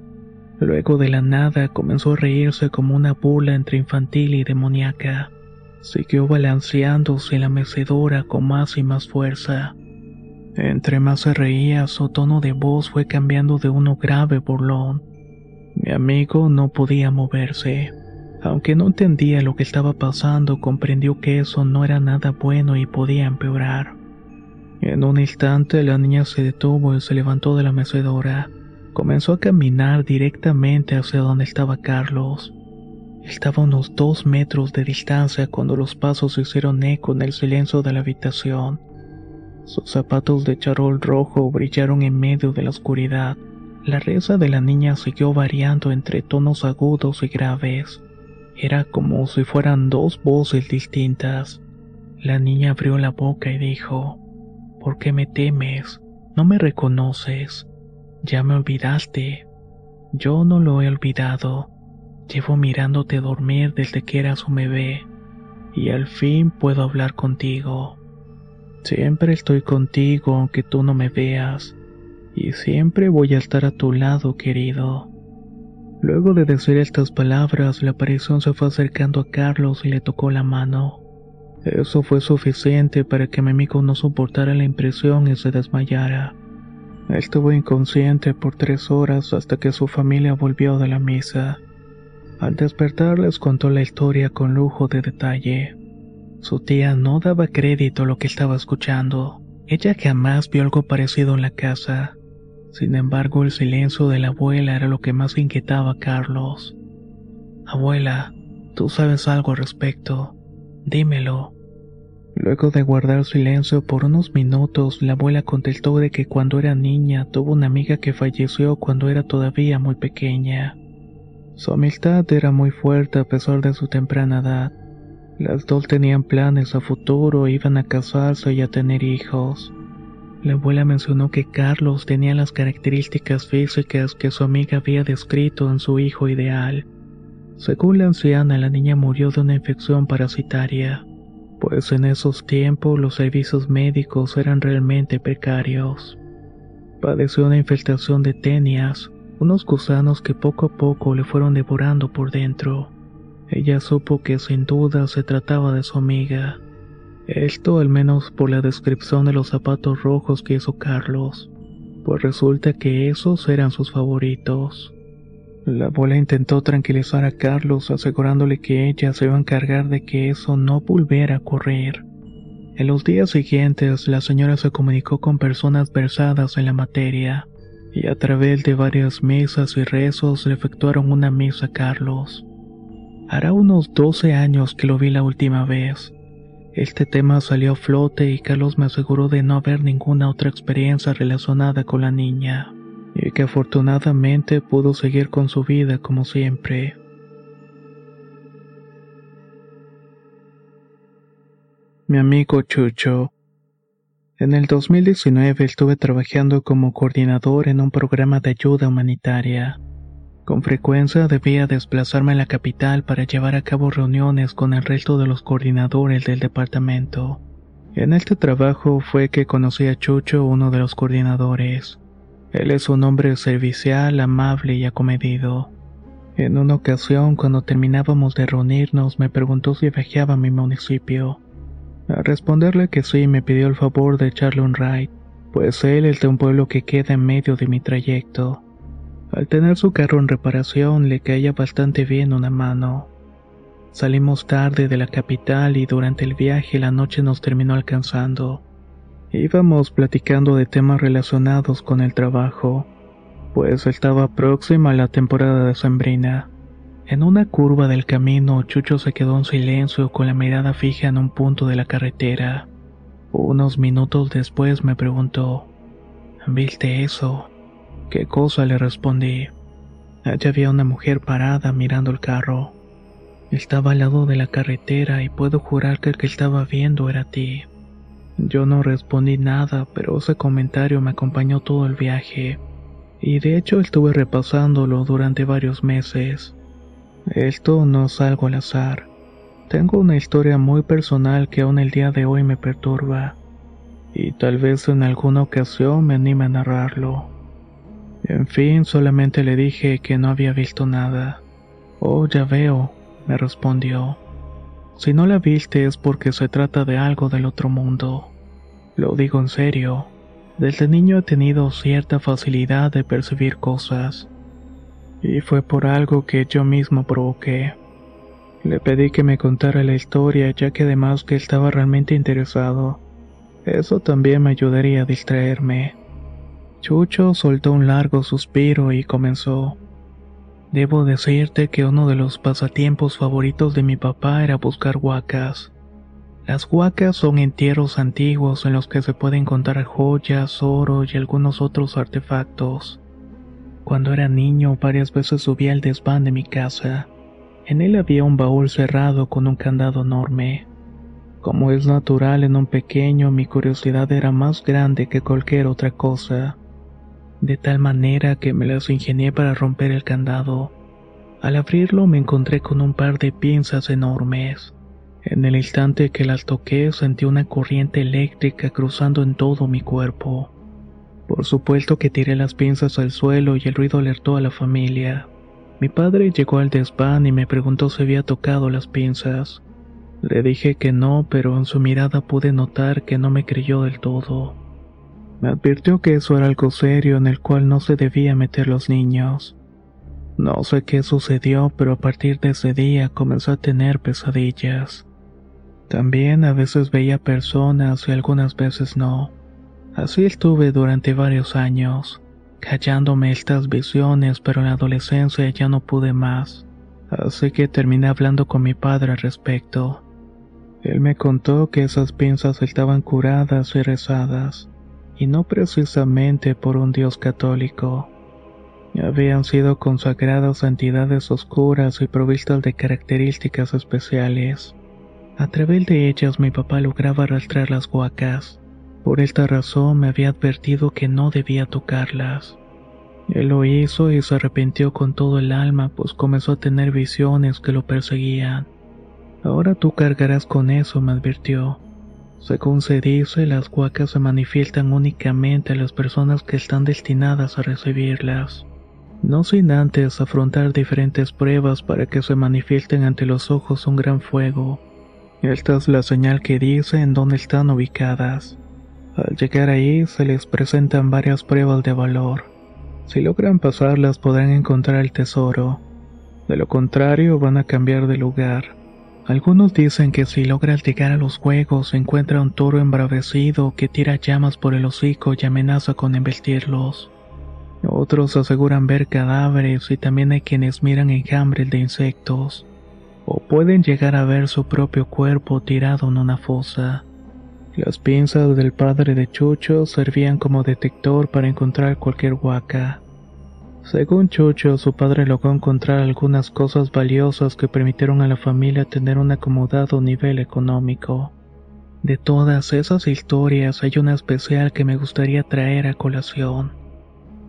Luego de la nada comenzó a reírse como una bula entre infantil y demoníaca. Siguió balanceándose en la mecedora con más y más fuerza. Entre más se reía, su tono de voz fue cambiando de uno grave burlón. Mi amigo no podía moverse. Aunque no entendía lo que estaba pasando, comprendió que eso no era nada bueno y podía empeorar. En un instante la niña se detuvo y se levantó de la mecedora. Comenzó a caminar directamente hacia donde estaba Carlos. Estaba a unos dos metros de distancia cuando los pasos se hicieron eco en el silencio de la habitación. Sus zapatos de charol rojo brillaron en medio de la oscuridad. La risa de la niña siguió variando entre tonos agudos y graves. Era como si fueran dos voces distintas. La niña abrió la boca y dijo, ¿Por qué me temes? No me reconoces. Ya me olvidaste. Yo no lo he olvidado. Llevo mirándote dormir desde que eras un bebé. Y al fin puedo hablar contigo. Siempre estoy contigo aunque tú no me veas, y siempre voy a estar a tu lado, querido. Luego de decir estas palabras, la aparición se fue acercando a Carlos y le tocó la mano. Eso fue suficiente para que mi amigo no soportara la impresión y se desmayara. Estuvo inconsciente por tres horas hasta que su familia volvió de la misa. Al despertar les contó la historia con lujo de detalle. Su tía no daba crédito a lo que estaba escuchando. Ella jamás vio algo parecido en la casa. Sin embargo, el silencio de la abuela era lo que más inquietaba a Carlos. Abuela, tú sabes algo al respecto. Dímelo. Luego de guardar silencio por unos minutos, la abuela contestó de que cuando era niña tuvo una amiga que falleció cuando era todavía muy pequeña. Su amistad era muy fuerte a pesar de su temprana edad. Las dos tenían planes a futuro, iban a casarse y a tener hijos. La abuela mencionó que Carlos tenía las características físicas que su amiga había descrito en su hijo ideal. Según la anciana, la niña murió de una infección parasitaria, pues en esos tiempos los servicios médicos eran realmente precarios. Padeció una infestación de tenias, unos gusanos que poco a poco le fueron devorando por dentro. Ella supo que sin duda se trataba de su amiga. Esto al menos por la descripción de los zapatos rojos que hizo Carlos, pues resulta que esos eran sus favoritos. La abuela intentó tranquilizar a Carlos asegurándole que ella se iba a encargar de que eso no volviera a ocurrir. En los días siguientes, la señora se comunicó con personas versadas en la materia, y a través de varias mesas y rezos le efectuaron una misa a Carlos. Hará unos 12 años que lo vi la última vez. Este tema salió a flote y Carlos me aseguró de no haber ninguna otra experiencia relacionada con la niña, y que afortunadamente pudo seguir con su vida como siempre. Mi amigo Chucho. En el 2019 estuve trabajando como coordinador en un programa de ayuda humanitaria. Con frecuencia debía desplazarme a la capital para llevar a cabo reuniones con el resto de los coordinadores del departamento. En este trabajo fue que conocí a Chucho, uno de los coordinadores. Él es un hombre servicial, amable y acomedido. En una ocasión, cuando terminábamos de reunirnos, me preguntó si viajaba a mi municipio. Al responderle que sí, me pidió el favor de echarle un ride, pues él es de un pueblo que queda en medio de mi trayecto. Al tener su carro en reparación, le caía bastante bien una mano. Salimos tarde de la capital y durante el viaje la noche nos terminó alcanzando. Íbamos platicando de temas relacionados con el trabajo, pues estaba próxima la temporada de sembrina. En una curva del camino, Chucho se quedó en silencio con la mirada fija en un punto de la carretera. Unos minutos después me preguntó, ¿Viste eso? ¿Qué cosa? le respondí. Allá había una mujer parada mirando el carro. Estaba al lado de la carretera y puedo jurar que el que estaba viendo era ti. Yo no respondí nada, pero ese comentario me acompañó todo el viaje, y de hecho estuve repasándolo durante varios meses. Esto no es algo al azar. Tengo una historia muy personal que aún el día de hoy me perturba, y tal vez en alguna ocasión me anime a narrarlo. En fin, solamente le dije que no había visto nada. Oh, ya veo, me respondió. Si no la viste es porque se trata de algo del otro mundo. Lo digo en serio. Desde niño he tenido cierta facilidad de percibir cosas. Y fue por algo que yo mismo provoqué. Le pedí que me contara la historia ya que además que estaba realmente interesado. Eso también me ayudaría a distraerme. Chucho soltó un largo suspiro y comenzó. Debo decirte que uno de los pasatiempos favoritos de mi papá era buscar huacas. Las huacas son entierros antiguos en los que se pueden encontrar joyas, oro y algunos otros artefactos. Cuando era niño varias veces subía al desván de mi casa. En él había un baúl cerrado con un candado enorme. Como es natural en un pequeño, mi curiosidad era más grande que cualquier otra cosa de tal manera que me las ingenié para romper el candado. Al abrirlo me encontré con un par de pinzas enormes. En el instante que las toqué sentí una corriente eléctrica cruzando en todo mi cuerpo. Por supuesto que tiré las pinzas al suelo y el ruido alertó a la familia. Mi padre llegó al desván y me preguntó si había tocado las pinzas. Le dije que no, pero en su mirada pude notar que no me creyó del todo. Me advirtió que eso era algo serio en el cual no se debía meter los niños. No sé qué sucedió, pero a partir de ese día comenzó a tener pesadillas. También a veces veía personas y algunas veces no. Así estuve durante varios años, callándome estas visiones, pero en la adolescencia ya no pude más. Así que terminé hablando con mi padre al respecto. Él me contó que esas pinzas estaban curadas y rezadas y no precisamente por un dios católico. Habían sido consagradas a entidades oscuras y provistas de características especiales. A través de ellas mi papá lograba arrastrar las huacas. Por esta razón me había advertido que no debía tocarlas. Él lo hizo y se arrepintió con todo el alma, pues comenzó a tener visiones que lo perseguían. Ahora tú cargarás con eso, me advirtió. Según se dice, las huacas se manifiestan únicamente a las personas que están destinadas a recibirlas, no sin antes afrontar diferentes pruebas para que se manifiesten ante los ojos un gran fuego. Esta es la señal que dice en dónde están ubicadas. Al llegar ahí se les presentan varias pruebas de valor. Si logran pasarlas podrán encontrar el tesoro. De lo contrario van a cambiar de lugar. Algunos dicen que si logras llegar a los juegos encuentra un toro embravecido que tira llamas por el hocico y amenaza con embestirlos. Otros aseguran ver cadáveres y también hay quienes miran enjambres de insectos. Pueden llegar a ver su propio cuerpo tirado en una fosa. Las pinzas del padre de Chucho servían como detector para encontrar cualquier huaca. Según Chucho, su padre logró encontrar algunas cosas valiosas que permitieron a la familia tener un acomodado nivel económico. De todas esas historias hay una especial que me gustaría traer a colación.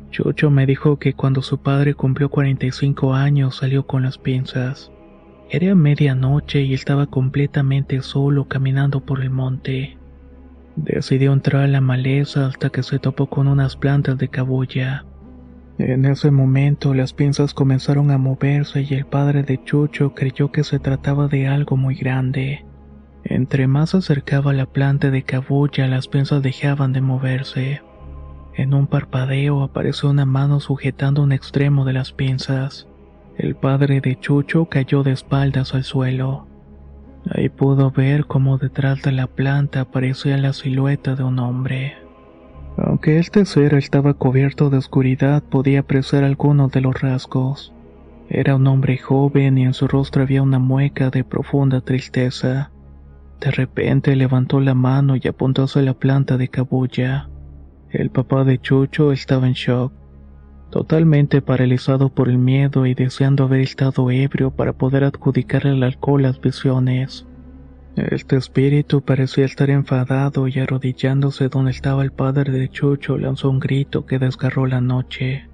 Chucho me dijo que cuando su padre cumplió 45 años salió con las pinzas. Era medianoche y estaba completamente solo caminando por el monte. Decidió entrar a la maleza hasta que se topó con unas plantas de cabuya. En ese momento las pinzas comenzaron a moverse y el padre de Chucho creyó que se trataba de algo muy grande. Entre más se acercaba la planta de cabuya, las pinzas dejaban de moverse. En un parpadeo apareció una mano sujetando un extremo de las pinzas. El padre de Chucho cayó de espaldas al suelo. Ahí pudo ver cómo detrás de la planta aparecía la silueta de un hombre. Aunque este ser estaba cubierto de oscuridad, podía apreciar algunos de los rasgos. Era un hombre joven y en su rostro había una mueca de profunda tristeza. De repente levantó la mano y apuntó hacia la planta de cabulla. El papá de Chucho estaba en shock, totalmente paralizado por el miedo y deseando haber estado ebrio para poder adjudicar al alcohol las visiones. Este espíritu parecía estar enfadado y arrodillándose donde estaba el padre de Chucho lanzó un grito que desgarró la noche.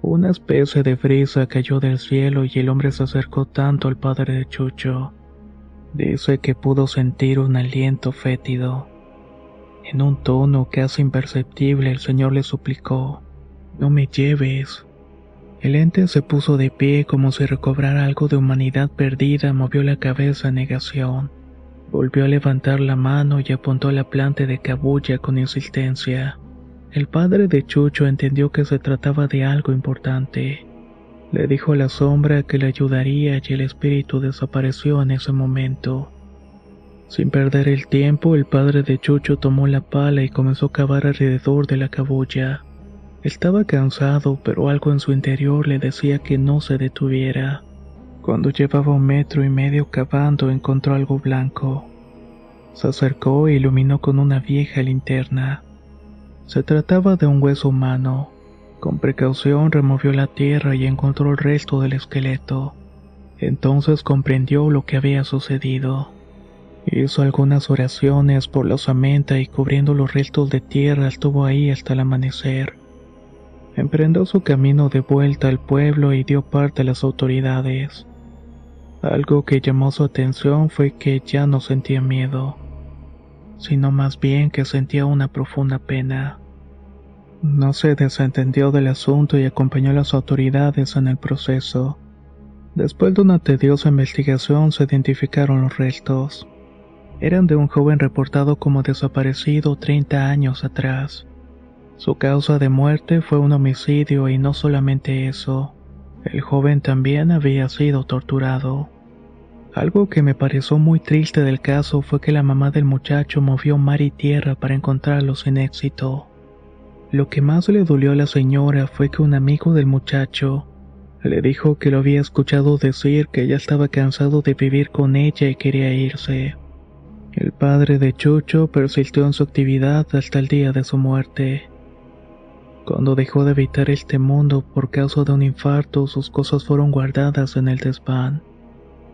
Una especie de brisa cayó del cielo y el hombre se acercó tanto al padre de Chucho. Dice que pudo sentir un aliento fétido. En un tono casi imperceptible el señor le suplicó, No me lleves. El ente se puso de pie como si recobrara algo de humanidad perdida, movió la cabeza en negación. Volvió a levantar la mano y apuntó la planta de cabulla con insistencia. El padre de Chucho entendió que se trataba de algo importante. Le dijo a la sombra que le ayudaría y el espíritu desapareció en ese momento. Sin perder el tiempo, el padre de Chucho tomó la pala y comenzó a cavar alrededor de la cabulla. Estaba cansado, pero algo en su interior le decía que no se detuviera. Cuando llevaba un metro y medio cavando encontró algo blanco. Se acercó e iluminó con una vieja linterna. Se trataba de un hueso humano. Con precaución removió la tierra y encontró el resto del esqueleto. Entonces comprendió lo que había sucedido. Hizo algunas oraciones por la osamenta y cubriendo los restos de tierra estuvo ahí hasta el amanecer. Emprendió su camino de vuelta al pueblo y dio parte a las autoridades. Algo que llamó su atención fue que ya no sentía miedo, sino más bien que sentía una profunda pena. No se desentendió del asunto y acompañó a las autoridades en el proceso. Después de una tediosa investigación se identificaron los restos. Eran de un joven reportado como desaparecido 30 años atrás. Su causa de muerte fue un homicidio y no solamente eso, el joven también había sido torturado. Algo que me pareció muy triste del caso fue que la mamá del muchacho movió mar y tierra para encontrarlo sin éxito. Lo que más le dolió a la señora fue que un amigo del muchacho le dijo que lo había escuchado decir que ya estaba cansado de vivir con ella y quería irse. El padre de Chucho persistió en su actividad hasta el día de su muerte. Cuando dejó de habitar este mundo por causa de un infarto, sus cosas fueron guardadas en el desván.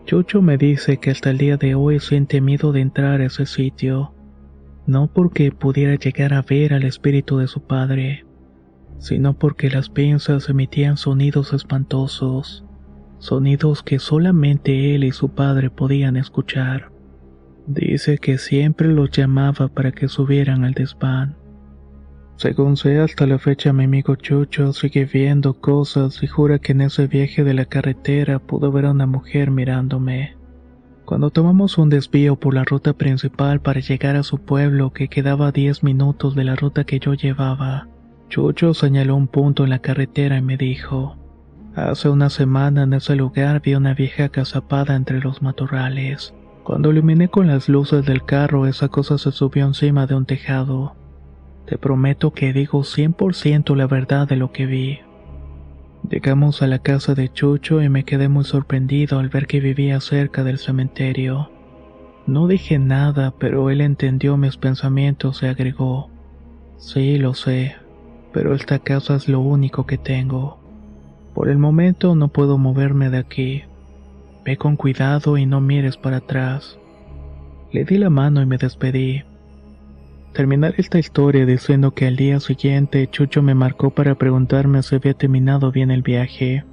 Chucho me dice que hasta el día de hoy siente miedo de entrar a ese sitio, no porque pudiera llegar a ver al espíritu de su padre, sino porque las pinzas emitían sonidos espantosos, sonidos que solamente él y su padre podían escuchar. Dice que siempre los llamaba para que subieran al desván. Según sé, hasta la fecha mi amigo Chucho sigue viendo cosas y jura que en ese viaje de la carretera pudo ver a una mujer mirándome. Cuando tomamos un desvío por la ruta principal para llegar a su pueblo que quedaba a 10 minutos de la ruta que yo llevaba, Chucho señaló un punto en la carretera y me dijo, Hace una semana en ese lugar vi una vieja cazapada entre los matorrales. Cuando iluminé con las luces del carro, esa cosa se subió encima de un tejado. Te prometo que digo 100% la verdad de lo que vi. Llegamos a la casa de Chucho y me quedé muy sorprendido al ver que vivía cerca del cementerio. No dije nada, pero él entendió mis pensamientos y agregó, Sí, lo sé, pero esta casa es lo único que tengo. Por el momento no puedo moverme de aquí. Ve con cuidado y no mires para atrás. Le di la mano y me despedí. Terminar esta historia diciendo que al día siguiente Chucho me marcó para preguntarme si había terminado bien el viaje.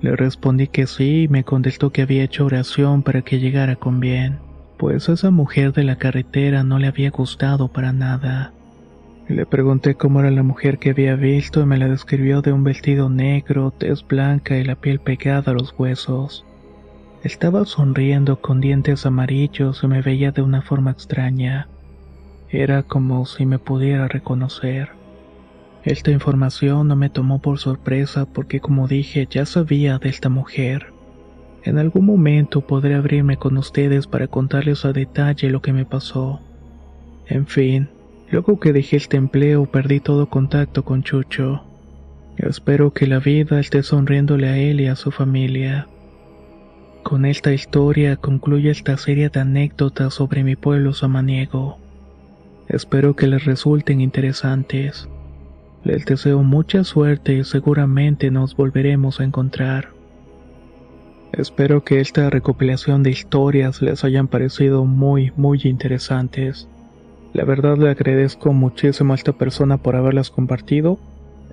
Le respondí que sí y me contestó que había hecho oración para que llegara con bien. pues esa mujer de la carretera no le había gustado para nada. Le pregunté cómo era la mujer que había visto y me la describió de un vestido negro, tez blanca y la piel pegada a los huesos. Estaba sonriendo con dientes amarillos y me veía de una forma extraña. Era como si me pudiera reconocer. Esta información no me tomó por sorpresa porque como dije ya sabía de esta mujer. En algún momento podré abrirme con ustedes para contarles a detalle lo que me pasó. En fin, luego que dejé este empleo perdí todo contacto con Chucho. Espero que la vida esté sonriéndole a él y a su familia. Con esta historia concluye esta serie de anécdotas sobre mi pueblo samaniego. Espero que les resulten interesantes. Les deseo mucha suerte y seguramente nos volveremos a encontrar. Espero que esta recopilación de historias les hayan parecido muy, muy interesantes. La verdad le agradezco muchísimo a esta persona por haberlas compartido.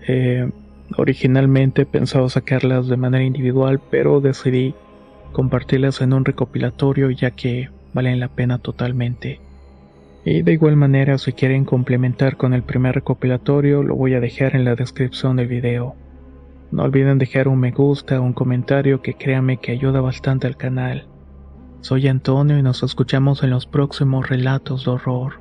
Eh, originalmente pensaba sacarlas de manera individual, pero decidí compartirlas en un recopilatorio ya que valen la pena totalmente. Y de igual manera si quieren complementar con el primer recopilatorio lo voy a dejar en la descripción del video. No olviden dejar un me gusta o un comentario que créanme que ayuda bastante al canal. Soy Antonio y nos escuchamos en los próximos relatos de horror.